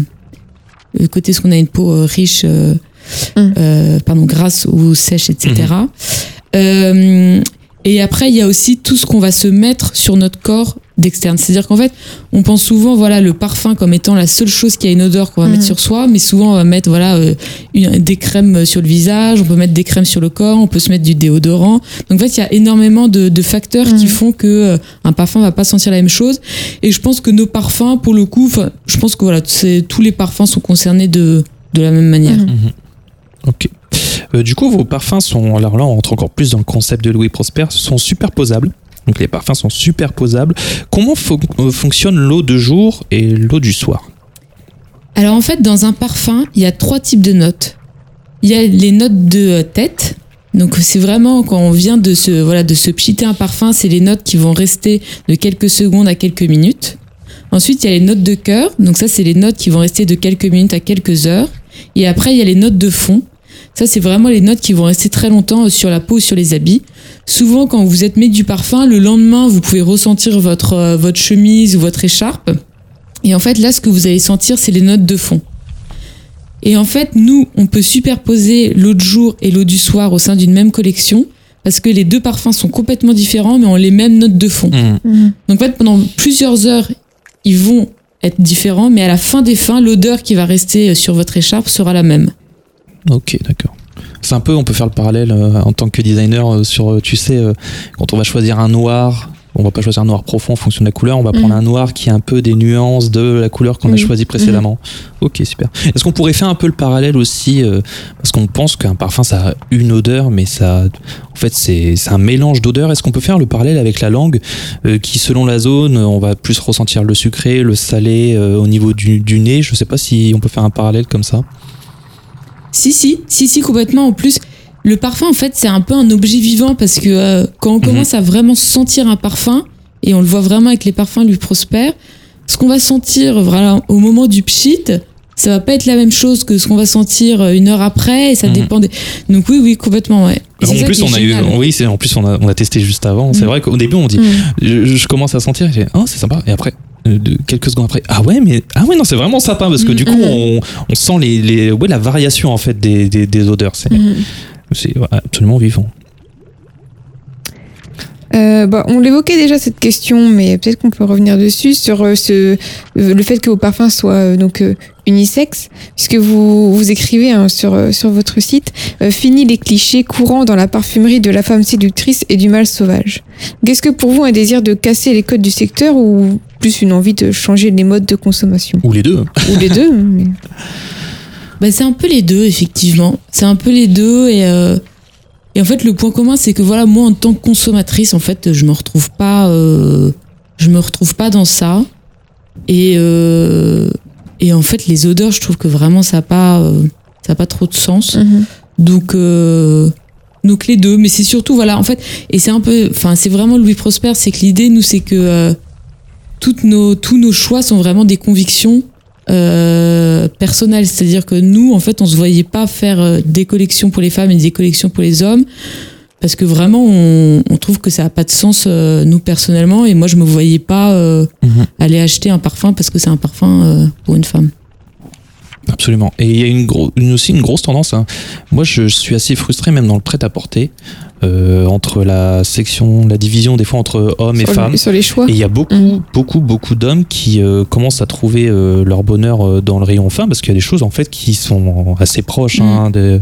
le côté ce qu'on a une peau euh, riche, euh, Mm. euh, pardon, grasse ou sèche, etc. Euh, et après, il y a aussi tout ce qu'on va se mettre sur notre corps d'externe. C'est-à-dire qu'en fait, on pense souvent, voilà, le parfum comme étant la seule chose qui a une odeur qu'on va mettre sur soi, mais souvent on va mettre, voilà, euh, une- des crèmes sur le visage, on peut mettre des crèmes sur le corps, on peut se mettre du déodorant. Donc en fait, il y a énormément de, de facteurs qui Mhm. font que euh, un parfum va pas sentir la même chose. Et je pense que nos parfums, pour le coup, je pense que voilà, tous les parfums sont concernés de de la même manière. Mhm. Ok. Euh, du coup, vos parfums sont, alors là, on rentre encore plus dans le concept de Louis Prosper, sont superposables. Donc les parfums sont superposables. Comment euh, fonctionne l'eau de jour et l'eau du soir? Alors en fait, dans un parfum, il y a trois types de notes. Il y a les notes de euh, tête. Donc c'est vraiment quand on vient de se voilà de se pchiter un parfum, c'est les notes qui vont rester de quelques secondes à quelques minutes. Ensuite, il y a les notes de cœur. Donc ça, c'est les notes qui vont rester de quelques minutes à quelques heures. Et après, il y a les notes de fond. Ça, c'est vraiment les notes qui vont rester très longtemps euh, sur la peau, sur les habits. Souvent, quand vous êtes mis du parfum, le lendemain, vous pouvez ressentir votre euh, votre chemise ou votre écharpe. Et en fait, là, ce que vous allez sentir, c'est les notes de fond. Et en fait, nous, on peut superposer l'eau de jour et l'eau du soir au sein d'une même collection parce que les deux parfums sont complètement différents mais ont les mêmes notes de fond. Mhm. Donc en fait, pendant plusieurs heures, ils vont être différents, mais à la fin des fins, l'odeur qui va rester sur votre écharpe sera la même. Ok, d'accord. C'est un peu, on peut faire le parallèle euh, en tant que designer euh, sur, euh, tu sais, euh, quand on va choisir un noir, on va pas choisir un noir profond en fonction de la couleur, on va prendre Mhm. un noir qui a un peu des nuances de la couleur qu'on a Oui. choisi précédemment. Ok, super. Est-ce qu'on pourrait faire un peu le parallèle aussi, euh, parce qu'on pense qu'un parfum ça a une odeur, mais ça, en fait, c'est c'est un mélange d'odeurs. Est-ce qu'on peut faire le parallèle avec la langue, euh, qui selon la zone, on va plus ressentir le sucré, le salé euh, au niveau du, du nez? Je sais pas si on peut faire un parallèle comme ça. Si, si, si, si, complètement. En plus, le parfum, en fait, c'est un peu un objet vivant parce que euh, quand on Mhm. commence à vraiment sentir un parfum, et on le voit vraiment avec les parfums lui prospère, ce qu'on va sentir voilà, au moment du pchit, ça va pas être la même chose que ce qu'on va sentir euh, une heure après, et ça Mhm. dépend des... Donc oui, oui, complètement, ouais. Et En plus, on a eu, oui, c'est en plus on a, on a testé juste avant. C'est Mm. vrai qu'au début on dit, je, je commence à sentir, et j'ai, oh c'est sympa. Et après, de- quelques secondes après, ah ouais, mais ah ouais non, c'est vraiment sympa parce que Mm, du coup mm. on, on sent les, les, ouais, la variation en fait des, des, des odeurs. C'est, ouais, absolument vivant. Euh, bah, on l'évoquait déjà cette question, mais peut-être qu'on peut revenir dessus sur euh, ce, euh, le fait que vos parfums soient euh, donc euh, unisex, puisque vous vous écrivez hein, sur euh, sur votre site euh, fini les clichés courants dans la parfumerie de la femme séductrice et du mâle sauvage. Qu'est-ce que pour vous un désir de casser les codes du secteur ou plus une envie de changer les modes de consommation Ou les deux. ou les deux *laughs* mais- Bah, c'est un peu les deux, effectivement. C'est un peu les deux et, euh, et en fait, le point commun, c'est que voilà, moi, en tant que consommatrice, en fait, je me retrouve pas, euh, je me retrouve pas dans ça. Et, euh, et en fait, les odeurs, je trouve que vraiment, ça a pas, euh, ça a pas trop de sens. Mhm. Donc, euh, donc les deux, mais c'est surtout voilà, en fait, et c'est un peu, enfin, c'est vraiment Louis Prosper, c'est que l'idée, nous, c'est que euh, toutes nos, tous nos choix sont vraiment des convictions euh, personnelles, c'est-à-dire que nous, en fait, on se voyait pas faire euh, des collections pour les femmes et des collections pour les hommes, parce que vraiment, on, on trouve que ça a pas de sens euh, nous personnellement, et moi, je me voyais pas euh, Mhm. aller acheter un parfum parce que c'est un parfum euh, pour une femme. Absolument. Et il y a une, gros, une aussi une grosse tendance. hein. Moi, je, suis assez frustré, même dans le prêt-à-porter, euh, entre la section, la division des fois entre hommes et femmes. sur les choix. Et il y a beaucoup, Mhm. beaucoup, beaucoup d'hommes qui euh, commencent à trouver euh, leur bonheur euh, dans le rayon fin parce qu'il y a des choses en fait qui sont assez proches hein, de-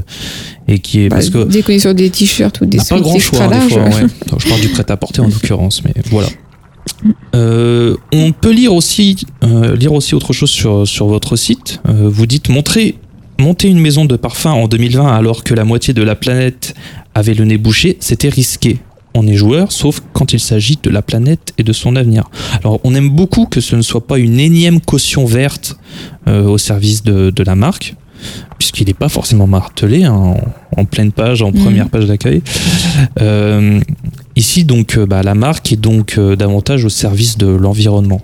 et qui est Bah, parce que dès qu'on est sur des t-shirts ou des pas grand choix des fois. ouais. *laughs* Je parle du prêt à porter en *laughs* l'occurrence, mais voilà. Euh, on peut lire aussi, euh, lire aussi autre chose sur, sur votre site. Euh, vous dites montrer, monter une maison de parfum en 2020 alors que la moitié de la planète avait le nez bouché, c'était risqué. On est joueur, sauf quand il s'agit de la planète et de son avenir. Alors, on aime beaucoup que ce ne soit pas une énième caution verte euh, au service de, de la marque, puisqu'il n'est pas forcément martelé hein, en, en pleine page, en Mhm. première page d'accueil. Euh, ici, donc, euh, bah, la marque est donc euh, davantage au service de l'environnement.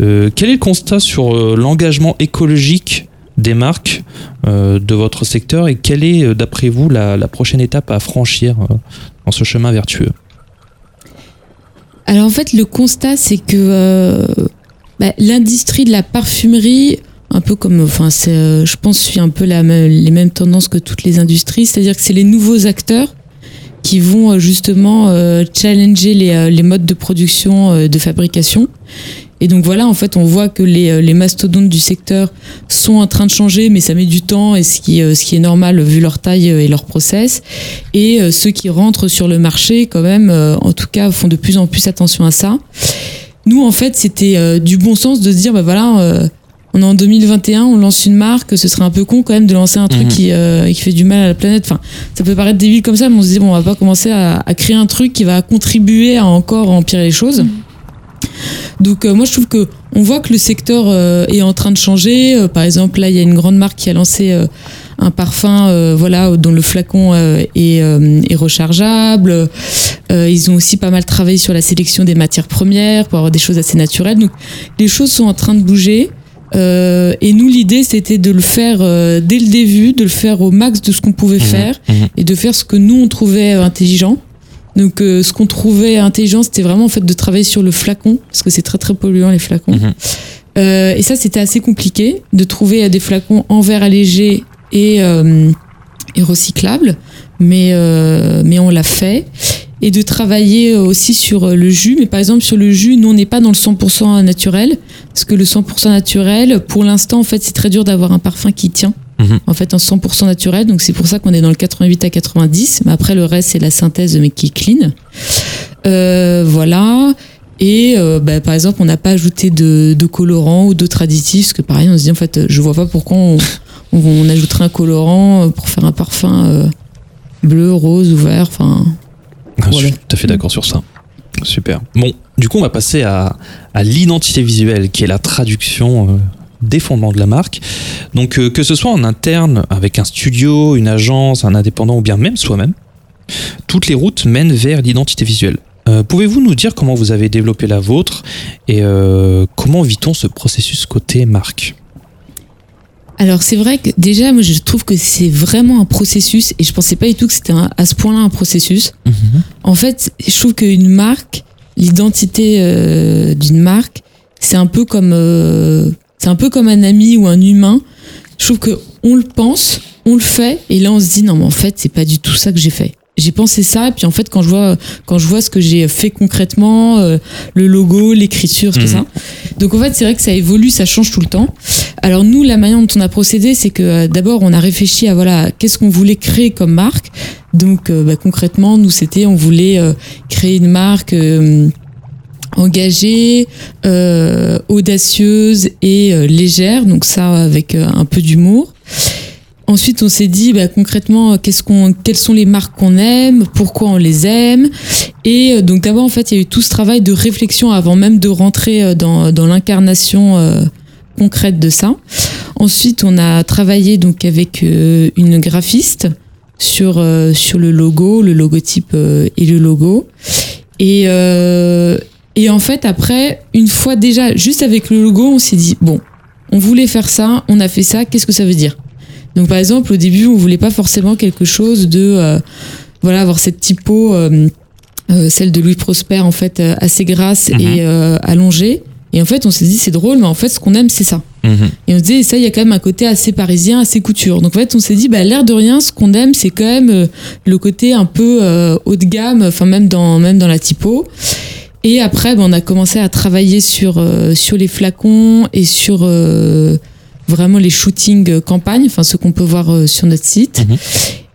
Euh, quel est le constat sur l'engagement écologique des marques de votre secteur et quelle est, d'après vous, la, prochaine étape à franchir dans ce chemin vertueux? Alors en fait, le constat, c'est que bah, l'industrie de la parfumerie, un peu comme, enfin, je pense, suit un peu les mêmes tendances que toutes les industries, c'est-à-dire que c'est les nouveaux acteurs qui vont euh, justement euh, challenger les, euh, les modes de production, euh, de fabrication. Et donc voilà, en fait, on voit que les, les mastodontes du secteur sont en train de changer, mais ça met du temps, et ce qui, ce qui est normal vu leur taille et leur process. Et ceux qui rentrent sur le marché, quand même, en tout cas, font de plus en plus attention à ça. Nous, en fait, c'était du bon sens de se dire, bah voilà, on est en 2021, on lance une marque, ce serait un peu con quand même de lancer un truc Mhm. qui, euh, qui fait du mal à la planète. Enfin, ça peut paraître débile comme ça, mais on se dit, bon, on va pas commencer à, à créer un truc qui va contribuer à encore empirer les choses. Donc euh, moi je trouve que on voit que le secteur euh, est en train de changer. Euh, par exemple là il y a une grande marque qui a lancé euh, un parfum euh, voilà dont le flacon euh, est, euh, est rechargeable. Euh, ils ont aussi pas mal travaillé sur la sélection des matières premières pour avoir des choses assez naturelles. Donc les choses sont en train de bouger. Euh, et nous l'idée c'était de le faire euh, dès le début, de le faire au max de ce qu'on pouvait Mhm, faire mhm. et de faire ce que nous on trouvait euh, intelligent. Donc euh, ce qu'on trouvait intelligent, c'était vraiment en fait de travailler sur le flacon parce que c'est très très polluant les flacons. Mhm. Et ça c'était assez compliqué de trouver des flacons en verre allégé et, et recyclable, mais, mais on l'a fait. Et de travailler aussi sur le jus. Mais par exemple, sur le jus, nous, on n'est pas dans le 100% naturel. Parce que le 100% naturel, pour l'instant, en fait, c'est très dur d'avoir un parfum qui tient. Mhm. En fait, en 100% naturel. Donc, c'est pour ça qu'on est dans le 88 à 90. Mais après, le reste, c'est la synthèse, mais qui est clean. Euh, voilà. Et euh, bah, par exemple, on n'a pas ajouté de, de colorant ou d'autres additifs. Parce que pareil, on se dit, en fait, je vois pas pourquoi on, on, on ajouterait un colorant pour faire un parfum euh, bleu, rose ou vert. Enfin, Ah, Je suis tout à fait d'accord sur ça. Super. Bon, du coup, on va passer à, à l'identité visuelle, qui est la traduction euh, des fondements de la marque. Donc, euh, que ce soit en interne, avec un studio, une agence, un indépendant ou bien même soi-même, toutes les routes mènent vers l'identité visuelle. Euh, Pouvez-vous nous dire comment vous avez développé la vôtre et comment vit-on ce processus côté marque? Alors c'est vrai que déjà moi je trouve que c'est vraiment un processus et je pensais pas du tout que c'était à ce point-là un processus. En fait, je trouve qu'une marque, l'identité euh, d'une marque, c'est un peu comme euh, c'est un peu comme un ami ou un humain. Je trouve que on le pense, on le fait et là on se dit non mais en fait c'est pas du tout ça que j'ai fait. J'ai pensé ça et puis en fait quand je vois quand je vois ce que j'ai fait concrètement, euh, le logo, l'écriture, tout Mhm. ça. Donc en fait c'est vrai que ça évolue, ça change tout le temps. Alors nous, la manière dont on a procédé, c'est que euh, d'abord on a réfléchi à voilà qu'est-ce qu'on voulait créer comme marque. Donc euh, bah, concrètement, nous c'était on voulait créer une marque engagée, audacieuse et légère. Donc ça avec un peu d'humour. Ensuite, on s'est dit bah, concrètement quelles sont les marques qu'on aime, pourquoi on les aime. Et euh, donc d'abord en fait il y a eu tout ce travail de réflexion avant même de rentrer euh, dans, l'incarnation euh, concrète de ça. Ensuite, on a travaillé donc avec une graphiste sur le logo, le logotype et le logo. Et en fait après, une fois déjà juste avec le logo, on s'est dit bon, on voulait faire ça, on a fait ça, qu'est-ce que ça veut dire? Donc par exemple, au début, on voulait pas forcément quelque chose de euh, voilà avoir cette typo euh, euh, celle de Louis Prosper en fait euh, assez grasse Mhm. et euh, allongée. Et en fait, on s'est dit c'est drôle, mais en fait, ce qu'on aime, c'est ça. Et on se disait, ça, il y a quand même un côté assez parisien, assez couture. Donc en fait, on s'est dit, bah, l'air de rien, ce qu'on aime, c'est quand même le côté un peu euh, haut de gamme, enfin même dans, même dans la typo. Et après, bah, on a commencé à travailler sur, euh, sur les flacons et sur euh, vraiment les shootings euh, campagne, enfin ce qu'on peut voir euh, sur notre site. Mhm.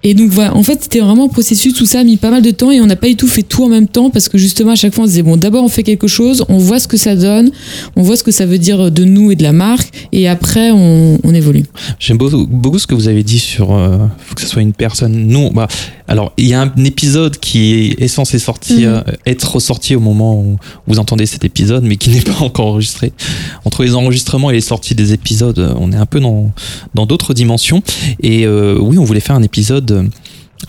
Et donc voilà, en fait, c'était vraiment un processus, tout ça a mis pas mal de temps et on n'a pas du tout fait tout en même temps parce que justement, à chaque fois, on se disait, bon, d'abord, on fait quelque chose, on voit ce que ça donne, on voit ce que ça veut dire de nous et de la marque et après, on, on évolue. J'aime beaucoup, beaucoup ce que vous avez dit sur euh, faut que ce soit une personne. Non, bah alors il y a un épisode qui est censé sortir, euh, être sorti au moment où vous entendez cet épisode, mais qui *laughs* n'est pas encore enregistré. Entre les enregistrements et les sorties des épisodes, euh, on est un peu dans dans d'autres dimensions. Et euh, oui, on voulait faire un épisode.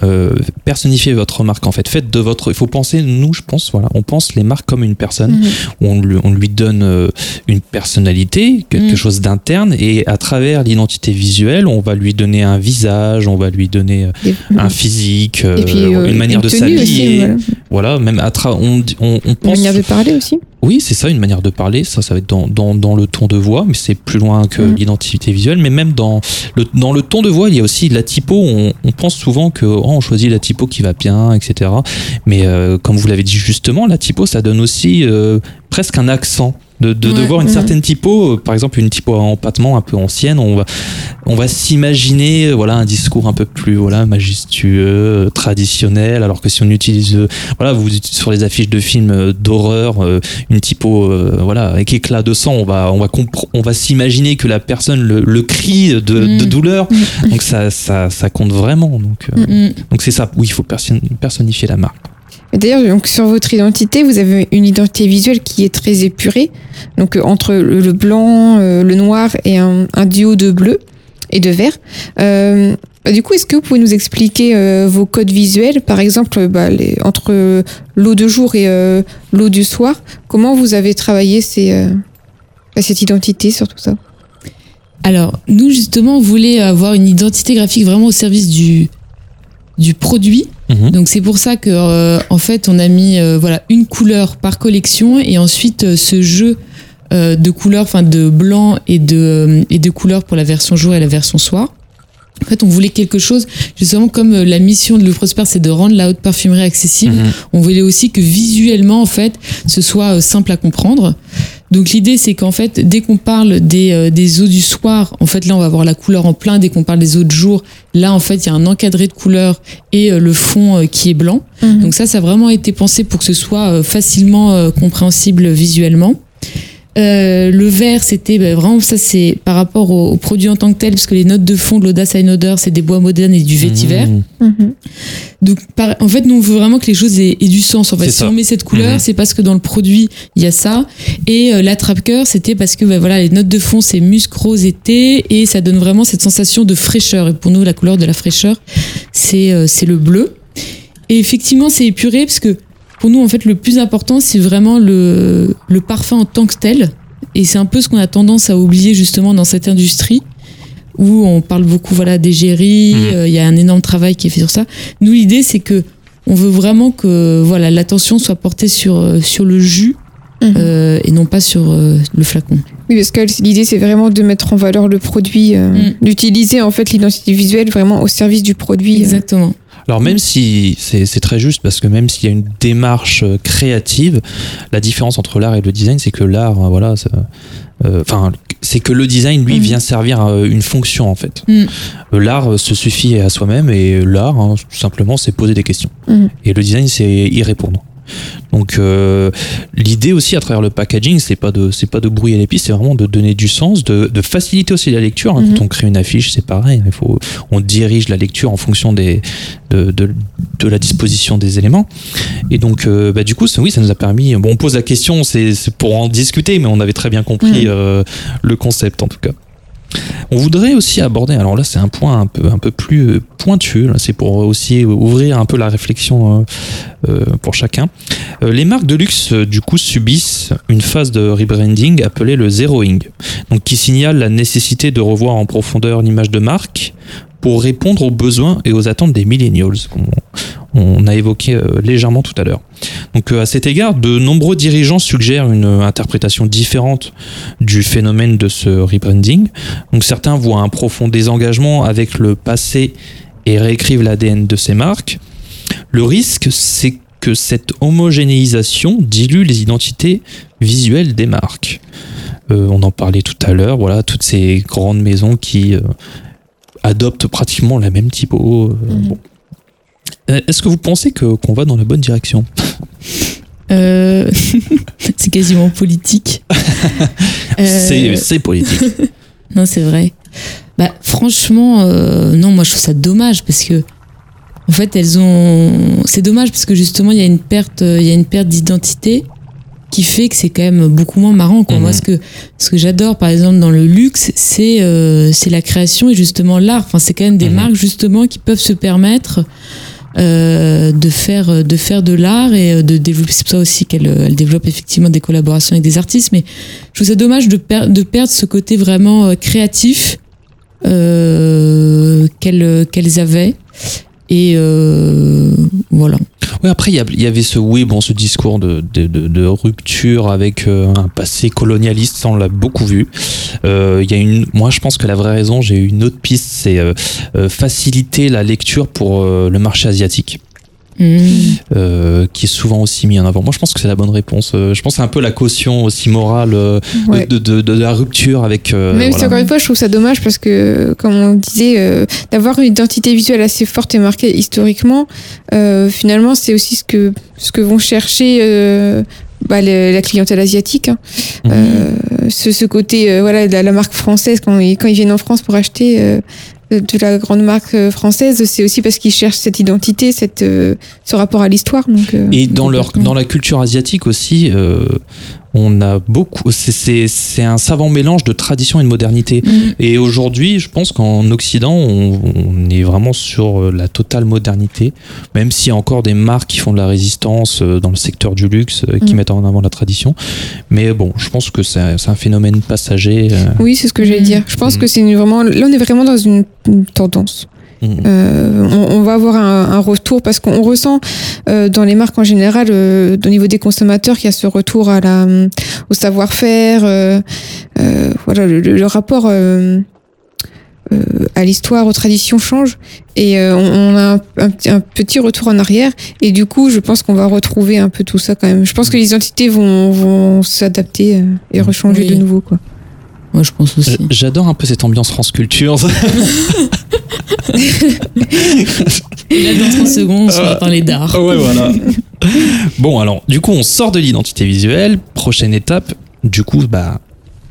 Euh, personnifier votre marque en fait faites de votre il faut penser nous je pense voilà on pense les marques comme une personne Mhm. on lui, on lui donne euh, une personnalité, quelque Mm. chose d'interne, et à travers l'identité visuelle, on va lui donner un visage, on va lui donner euh, un physique, euh, puis, euh, une manière de s'habiller. voilà. Voilà, même à tra- on, on, on pense. manière de parler aussi. Oui, c'est ça, une manière de parler. Ça, ça va être dans, dans, dans le ton de voix, mais c'est plus loin que Mm. l'identité visuelle. Mais même dans le, dans le ton de voix, il y a aussi la typo. On, on pense souvent que oh, on choisit la typo qui va bien, etc. Mais euh, comme vous l'avez dit justement, la typo, ça donne aussi euh, presque un accent. De, de, de voir une ouais. certaine typo, euh, par exemple une typo à empattement un peu ancienne, on va, on va s'imaginer euh, voilà un discours un peu plus voilà majestueux, euh, traditionnel, alors que si on utilise voilà vous sur les affiches de films d'horreur une typo voilà avec éclat de sang on va on va on va s'imaginer que la personne le, le crie de, de Mm. douleur Mm. donc ça, ça ça compte vraiment donc euh, Mm, mm. donc c'est ça oui il faut person- personnifier la marque D'ailleurs, donc sur votre identité, vous avez une identité visuelle qui est très épurée. Donc euh, entre le, blanc, euh, le noir et un, duo de bleu et de vert. Euh, du coup, est-ce que vous pouvez nous expliquer euh, vos codes visuels, par exemple, bah, les, entre l'eau de jour et l'eau du soir Comment vous avez travaillé ces, bah, cette identité sur tout ça? Alors, nous, justement, on voulait avoir une identité graphique vraiment au service du, du produit. Mhm. Donc, c'est pour ça que, euh, en fait, on a mis euh, voilà, une couleur par collection et ensuite euh, ce jeu euh, de couleurs, enfin de blanc et de, euh, et de couleurs pour la version jour et la version soir. En fait, on voulait quelque chose, justement, comme euh, la mission de Louis Prosper, c'est de rendre la haute parfumerie accessible. Mhm. On voulait aussi que visuellement, en fait, ce soit simple à comprendre. Donc l'idée, c'est qu'en fait, dès qu'on parle des, euh, des eaux du soir, en fait, là, on va voir la couleur en plein. Dès qu'on parle des eaux de jour, là, en fait, il y a un encadré de couleurs et euh, le fond euh, qui est blanc. Mhm. Donc ça, ça a vraiment été pensé pour que ce soit euh, facilement compréhensible visuellement. Euh, le vert, c'était ben, vraiment ça, c'est par rapport au, au produit en tant que tel, parce que les notes de fond de l'audace à une odeur, c'est des bois modernes et du vétiver. Mmh. Mhm. Donc, par- en fait, nous, on veut vraiment que les choses aient, aient du sens. En fait, si ça. on met cette couleur, Mhm. c'est parce que dans le produit, il y a ça. Et euh, l'attrape-cœur, c'était parce que ben, voilà, les notes de fond, c'est musc, rose et thé, et ça donne vraiment cette sensation de fraîcheur. Et pour nous, la couleur de la fraîcheur, c'est euh, c'est le bleu. Et effectivement, c'est épuré parce que pour nous, en fait, le plus important, c'est vraiment le, le parfum en tant que tel. Et c'est un peu ce qu'on a tendance à oublier justement dans cette industrie où on parle beaucoup voilà d'égérie, Mhm. euh, il y a un énorme travail qui est fait sur ça. Nous, l'idée, c'est que on veut vraiment que voilà l'attention soit portée sur euh, sur le jus Mhm. euh, et non pas sur euh, le flacon. Oui, parce que l'idée, c'est vraiment de mettre en valeur le produit, euh, Mm. d'utiliser en fait l'identité visuelle vraiment au service du produit. euh. Exactement. Alors même si c'est très juste parce que même s'il y a une démarche euh, créative, la différence entre l'art et le design, c'est que l'art, euh, voilà, euh, enfin, c'est que le design lui Mhm. vient servir une fonction en fait. Euh, L'art se suffit à soi-même et l'art, hein, tout simplement, c'est poser des questions. Mhm. Et le design, c'est y répondre. Donc euh, l'idée aussi à travers le packaging, c'est pas de c'est pas de brouiller les pistes, c'est vraiment de donner du sens, de, de faciliter aussi la lecture. hein. Mhm. Quand on crée une affiche, c'est pareil. Il faut on dirige la lecture en fonction des de, de, de la disposition des éléments. Et donc euh, bah, du coup, ça, oui, ça nous a permis. Bon, on pose la question, c'est c'est pour en discuter, mais on avait très bien compris Mhm. euh, le concept en tout cas. On voudrait aussi aborder, alors là c'est un point un peu, plus euh, pointu, là, c'est pour aussi ouvrir un peu la réflexion euh, euh, pour chacun. Les marques de luxe du coup subissent une phase de rebranding appelée le zeroing, qui signale la nécessité de revoir en profondeur l'image de marque pour répondre aux besoins et aux attentes des millennials on a évoqué euh, légèrement tout à l'heure. Donc euh, à cet égard, de nombreux dirigeants suggèrent une euh, interprétation différente du phénomène de ce rebranding. Donc certains voient un profond désengagement avec le passé et réécrivent l'ADN de ces marques. Le risque, c'est que cette homogénéisation dilue les identités visuelles des marques. Euh, on en parlait tout à l'heure, voilà, toutes ces grandes maisons qui euh, adoptent pratiquement la même typo. euh, Mhm. bon. Euh, Est-ce que vous pensez que qu'on va dans la bonne direction? Euh, *laughs* c'est quasiment politique. *laughs* Euh, C'est politique. *laughs* Non, c'est vrai. Bah, franchement, euh, non, moi je trouve ça dommage parce que, en fait, elles ont. C'est dommage parce que justement, il y a une perte, il y a une perte d'identité qui fait que c'est quand même beaucoup moins marrant. Quoi. Mhm. Moi, ce que, ce que j'adore, par exemple, dans le luxe, c'est euh, c'est la création et justement l'art. Enfin, c'est quand même des Mhm. marques justement qui peuvent se permettre. Euh, de faire de faire de l'art et euh, de développer c'est pour ça aussi qu'elle euh, elle développe effectivement des collaborations avec des artistes mais je trouve ça dommage de, per- de perdre ce côté vraiment euh, créatif euh, qu'elles qu'elles avaient et euh, voilà Oui, après, il y, avait ce, oui, bon, ce discours de, de, de- de rupture avec euh, un passé colonialiste, ça on l'a beaucoup vu. Euh, y a une, moi, je pense que la vraie raison, j'ai eu une autre piste, c'est euh, euh, faciliter la lecture pour euh, le marché asiatique. Mmh. euh, qui est souvent aussi mis en avant. Moi, je pense que c'est la bonne réponse. Euh, je pense que c'est un peu la caution aussi morale euh, de- Ouais. de, de, de la rupture avec. euh, Même si voilà. encore une fois, je trouve ça dommage parce que, comme on disait, euh, d'avoir une identité visuelle assez forte et marquée historiquement, finalement, c'est aussi ce que ce que vont chercher bah, le- la clientèle asiatique. hein. Mhm. Euh, ce, ce côté, euh, voilà, de la, la marque française quand ils, quand ils viennent en France pour acheter. euh, de la grande marque euh, française, c'est aussi parce qu'ils cherchent cette identité, cette, euh, ce rapport à l'histoire. Donc, euh, Et dans, leur, dans la culture asiatique aussi, euh, on a beaucoup. c'est- un savant mélange de tradition et de modernité. Mmh. Et aujourd'hui, je pense qu'en Occident, on, on est vraiment sur euh, la totale modernité, même s'il y a encore des marques qui font de la résistance euh, dans le secteur du luxe, euh, qui Mm. mettent en avant la tradition. Mais bon, je pense que c'est un phénomène passager. Oui, c'est ce que j'allais Mm. dire. Je pense Mm. que c'est vraiment. Là, on est vraiment dans une tendance. Euh, on, on va avoir un, un retour parce qu'on ressent euh, dans les marques en général, euh, au niveau des consommateurs, qu'il y a ce retour à la, au savoir-faire. euh, euh, voilà, le, le- rapport. euh, euh, à l'histoire, aux traditions changent et euh, on, on a un, un petit- un petit retour en arrière et du coup je pense qu'on va retrouver un peu tout ça quand même. Je pense que les identités vont, vont s'adapter euh, et rechanger Oui. de nouveau quoi. Moi, je pense aussi. J'adore un peu cette ambiance France Culture. *laughs* Là, dans 30 secondes, on les dards. Ah ouais, voilà. bon, alors, du coup, on sort de l'identité visuelle. Prochaine étape, du coup, bah,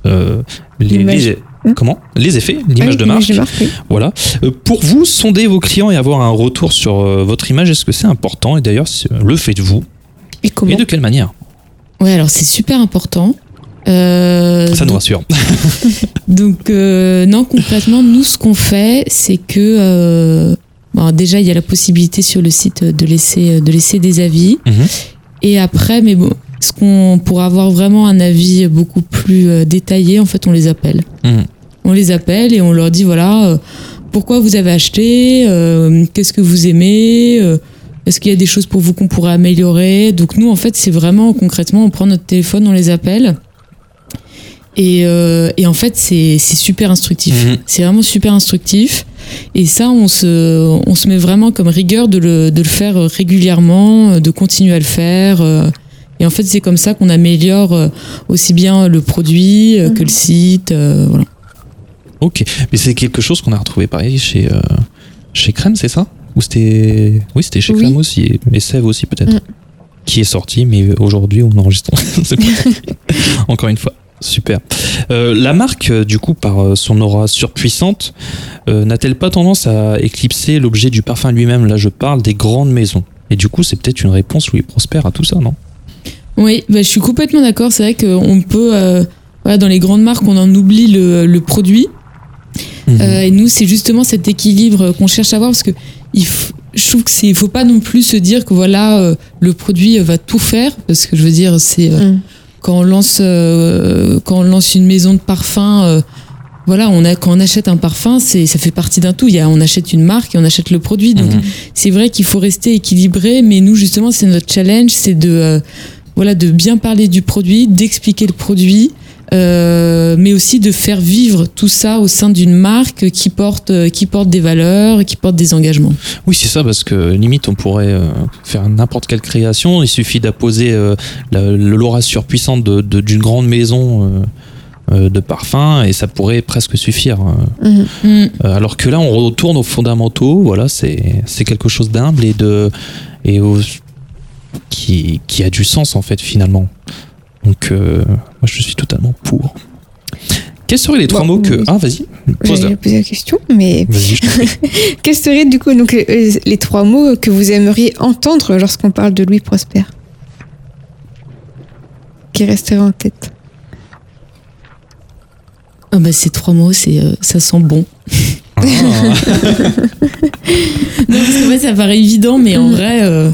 euh, les, L'image. les- Hmm. comment? Les effets, l'image Ah, de marque. oui. Voilà. Euh, pour vous, sonder vos clients et avoir un retour sur euh, votre image, est-ce que c'est important? Et d'ailleurs, le faites-vous? Et comment Et de quelle manière? Ouais, alors c'est super important. Euh, Ça nous donc- rassure. *laughs* Donc euh, non, concrètement, nous ce qu'on fait, c'est que euh, bon, déjà il y a la possibilité sur le site de laisser de laisser des avis. Mhm. Et après, mais bon, ce qu'on pour avoir vraiment un avis beaucoup plus euh, détaillé, en fait, on les appelle. Mhm. On les appelle et on leur dit voilà euh, pourquoi vous avez acheté, euh, qu'est-ce que vous aimez. est-ce qu'il y a des choses pour vous qu'on pourrait améliorer? Donc nous, en fait, c'est vraiment concrètement, on prend notre téléphone, on les appelle. Et, euh, et en fait, c'est c'est super instructif. Mhm. C'est vraiment super instructif. Et ça, on se, on se met vraiment comme rigueur de le, de le faire régulièrement, de continuer à le faire. euh. Et en fait, c'est comme ça qu'on améliore euh, aussi bien le produit euh, que le site. euh, voilà. Ok. Mais c'est quelque chose qu'on a retrouvé pareil chez, euh, chez Crème, c'est ça? Ou c'était. Oui, c'était chez Oui. Crème aussi. Et, Sève aussi, peut-être. Mm. Qui est sorti, mais aujourd'hui, on enregistre. *laughs* *laughs* Encore une fois. Super. Euh, la marque, euh, du coup, par euh, son aura surpuissante, euh, n'a-t-elle pas tendance à éclipser l'objet du parfum lui-même? Là, je parle des grandes maisons. Et du coup, c'est peut-être une réponse Louis Prosper à tout ça, non? Oui, bah, je suis complètement d'accord. C'est vrai qu'on peut, euh, voilà, dans les grandes marques, on en oublie le, le produit. Mhm. Euh, et nous, c'est justement cet équilibre qu'on cherche à avoir parce que il je trouve que c'est, il faut pas non plus se dire que voilà, euh, le produit va tout faire parce que je veux dire, c'est euh, Mm. Quand on lance, euh, quand on lance une maison de parfum. euh, voilà, on a, quand on achète un parfum, c'est, ça fait partie d'un tout. Il y a, on achète une marque et on achète le produit. Donc, Mhm. c'est vrai qu'il faut rester équilibré, mais nous justement c'est notre challenge, c'est de euh, voilà de bien parler du produit, d'expliquer le produit, euh, mais aussi de faire vivre tout ça au sein d'une marque qui porte euh, qui porte des valeurs, qui porte des engagements. Oui, c'est ça, parce que limite, on pourrait euh, faire n'importe quelle création. Il suffit d'apposer euh, la- l'aura surpuissante de- de- d'une grande maison euh, de parfum et ça pourrait presque suffire. euh. Mhm. Mm. Alors que là, on retourne aux fondamentaux. Voilà, c'est c'est quelque chose d'humble et de et au- qui, qui a du sens en fait finalement. Donc, euh, moi, je suis totalement pour. Quels seraient les trois Bon, mots que ah vas-y pose J'allais poser la question, mais *laughs* quels seraient du coup donc, euh, les trois mots que vous aimeriez entendre lorsqu'on parle de Louis Prosper Qui resteraient en tête? Ah bah, ces trois mots, c'est euh, ça sent bon. Ah. *laughs* Non, parce fait, ça paraît évident, mais en Mhm. vrai, euh,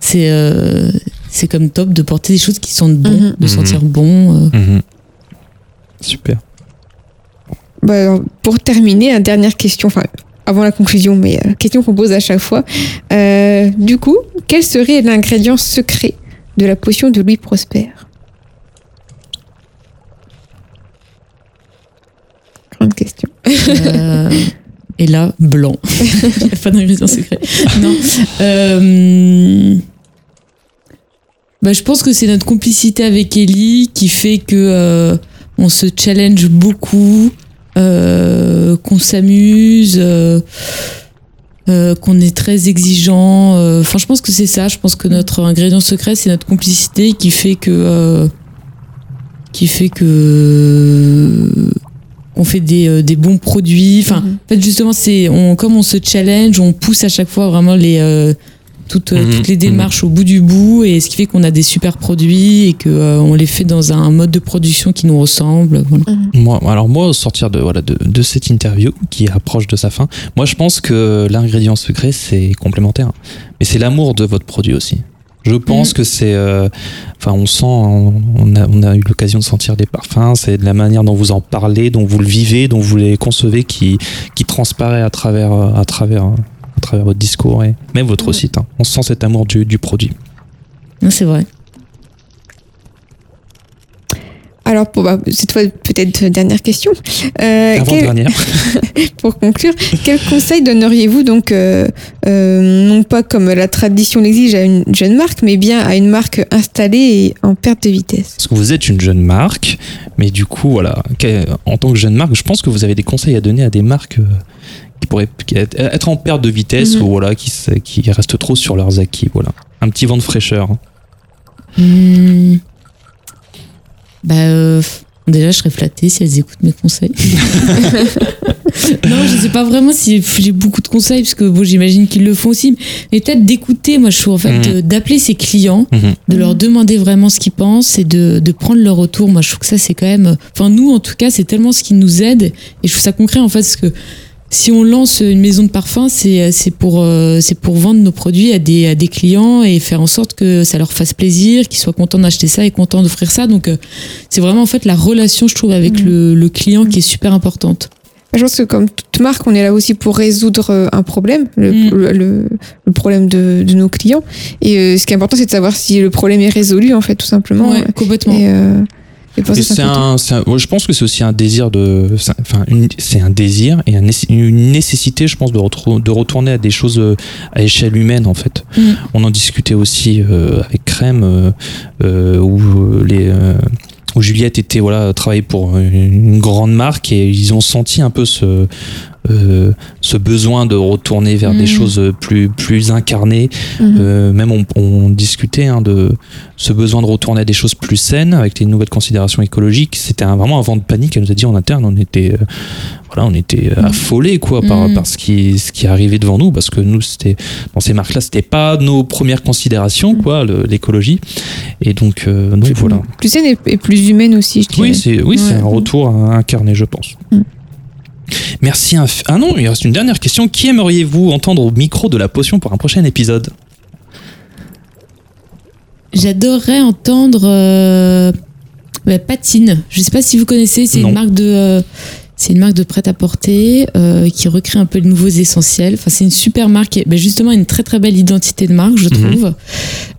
c'est euh, c'est comme top de porter des choses qui sentent bon, Mhm. de sentir bon. euh. Mhm. Super. Bah, alors, Pour terminer, une dernière question, enfin avant la conclusion, mais euh, question qu'on pose à chaque fois. Euh, du coup, quel serait l'ingrédient secret de la potion de Louis Prosper? Grande question. Euh, et là, blanc. *laughs* Il n'y a pas d'ingrédient secret. Non. Bah, je pense que c'est notre complicité avec Ellie qui fait que euh, on se challenge beaucoup, euh, qu'on s'amuse, euh, euh, qu'on est très exigeant. euh. Enfin, je pense que c'est ça. Je pense que notre ingrédient secret, c'est notre complicité qui fait que euh, qui fait que on fait des, euh, des bons produits. Enfin, Mhm. en fait, justement, c'est on, comme on se challenge, on pousse à chaque fois vraiment les euh, toutes, euh, Mhm. toutes les démarches au bout du bout, et ce qui fait qu'on a des super produits et que euh, on les fait dans un mode de production qui nous ressemble. Voilà. Moi, alors moi, au sortir de, voilà, de, de cette interview qui approche de sa fin, moi je pense que l'ingrédient secret c'est complémentaire. Mais c'est l'amour de votre produit aussi. Je pense Mhm. que c'est. euh, Enfin, on sent, on a, on a eu l'occasion de sentir des parfums, c'est de la manière dont vous en parlez, dont vous le vivez, dont vous les concevez qui, qui transparaît à travers, à, travers, à travers votre discours et même votre site. hein. On sent cet amour du, du produit. C'est vrai. Alors, pour, bah, cette fois, peut-être dernière question. Euh, quel- Avant-dernière. *laughs* pour conclure, quel conseil donneriez-vous donc, euh, euh, non pas comme la tradition l'exige à une jeune marque, mais bien à une marque installée et en perte de vitesse? Parce que vous êtes une jeune marque, mais du coup, voilà, en tant que jeune marque, je pense que vous avez des conseils à donner à des marques euh, qui pourraient être en perte de vitesse Mhm. ou voilà, qui, qui restent trop sur leurs acquis. Voilà. Un petit vent de fraîcheur. hein. Hmm. Bah, euh, déjà, je serais flattée si elles écoutent mes conseils. *laughs* non, je sais pas vraiment si j'ai beaucoup de conseils, parce que bon, j'imagine qu'ils le font aussi. Mais peut-être d'écouter, moi, je trouve, en fait, Mhm. d'appeler ses clients, Mhm. de leur demander vraiment ce qu'ils pensent et de, de prendre leur retour. Moi, je trouve que ça, c'est quand même. Enfin, nous, en tout cas, c'est tellement ce qui nous aide. Et je trouve ça concret, en fait, parce que si on lance une maison de parfum, c'est c'est pour euh, c'est pour vendre nos produits à des à des clients et faire en sorte que ça leur fasse plaisir, qu'ils soient contents d'acheter ça et contents d'offrir ça. Donc euh, c'est vraiment en fait la relation, je trouve, avec Mhm. le, le client qui est super importante. Je pense que comme toute marque, on est là aussi pour résoudre euh, un problème, le, Mm. le, le- le problème de, de nos clients. Et euh, ce qui est important, c'est de savoir si le problème est résolu, en fait, tout simplement. Ouais, complètement. Et, euh, et pour Et ça, c'est important. un, je pense que c'est aussi un désir de, enfin, c'est un désir et un une nécessité, je pense, de, de retourner à des choses euh, à échelle humaine, en fait. Mm. On en discutait aussi euh, avec Crème, euh, où les, où Juliette était voilà travaillait pour une grande marque et ils ont senti un peu ce euh, ce besoin de retourner vers des Mm. choses plus plus incarnées Mhm. euh, même on, on discutait hein, de ce besoin de retourner à des choses plus saines avec les nouvelles considérations écologiques. C'était vraiment un vent de panique. Elle nous a dit en interne, on était, euh, voilà, on était euh, affolés quoi par, Mhm. par ce qui ce qui arrivait devant nous parce que nous c'était dans ces marques-là, c'était pas nos premières considérations quoi, le- l'écologie. Et donc, euh, donc voilà. Plus saine et, plus humaine aussi, je dirais. Oui, c'est oui, Ouais. un retour incarné, je pense. Merci. inf- Ah non, il reste une dernière question. Qui aimeriez-vous entendre au micro de la potion pour un prochain épisode? J'adorerais entendre euh, bah, Patine. Je sais pas si vous connaissez, c'est une marque de euh, c'est une marque de prêt-à-porter euh, qui recrée un peu de nouveaux essentiels. Enfin, c'est une super marque, et, bah, justement une très très belle identité de marque, je Mhm. trouve.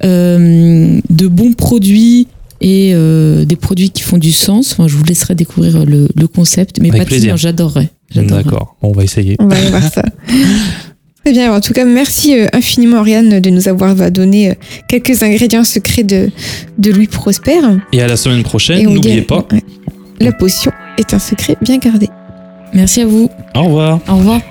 De bons produits et euh, des produits qui font du sens. Enfin, je vous laisserai découvrir le, concept, mais Avec pas plaisir. j'adorerais. D'accord, on va essayer. On va aller voir ça. Très *laughs* eh bien, en tout cas, merci euh, infiniment, Ariane, de nous avoir donné euh, quelques ingrédients secrets de, Louis Prosper. Et à la semaine prochaine, n'oubliez pas. La potion est un secret bien gardé. Merci à vous. Au revoir. Au revoir.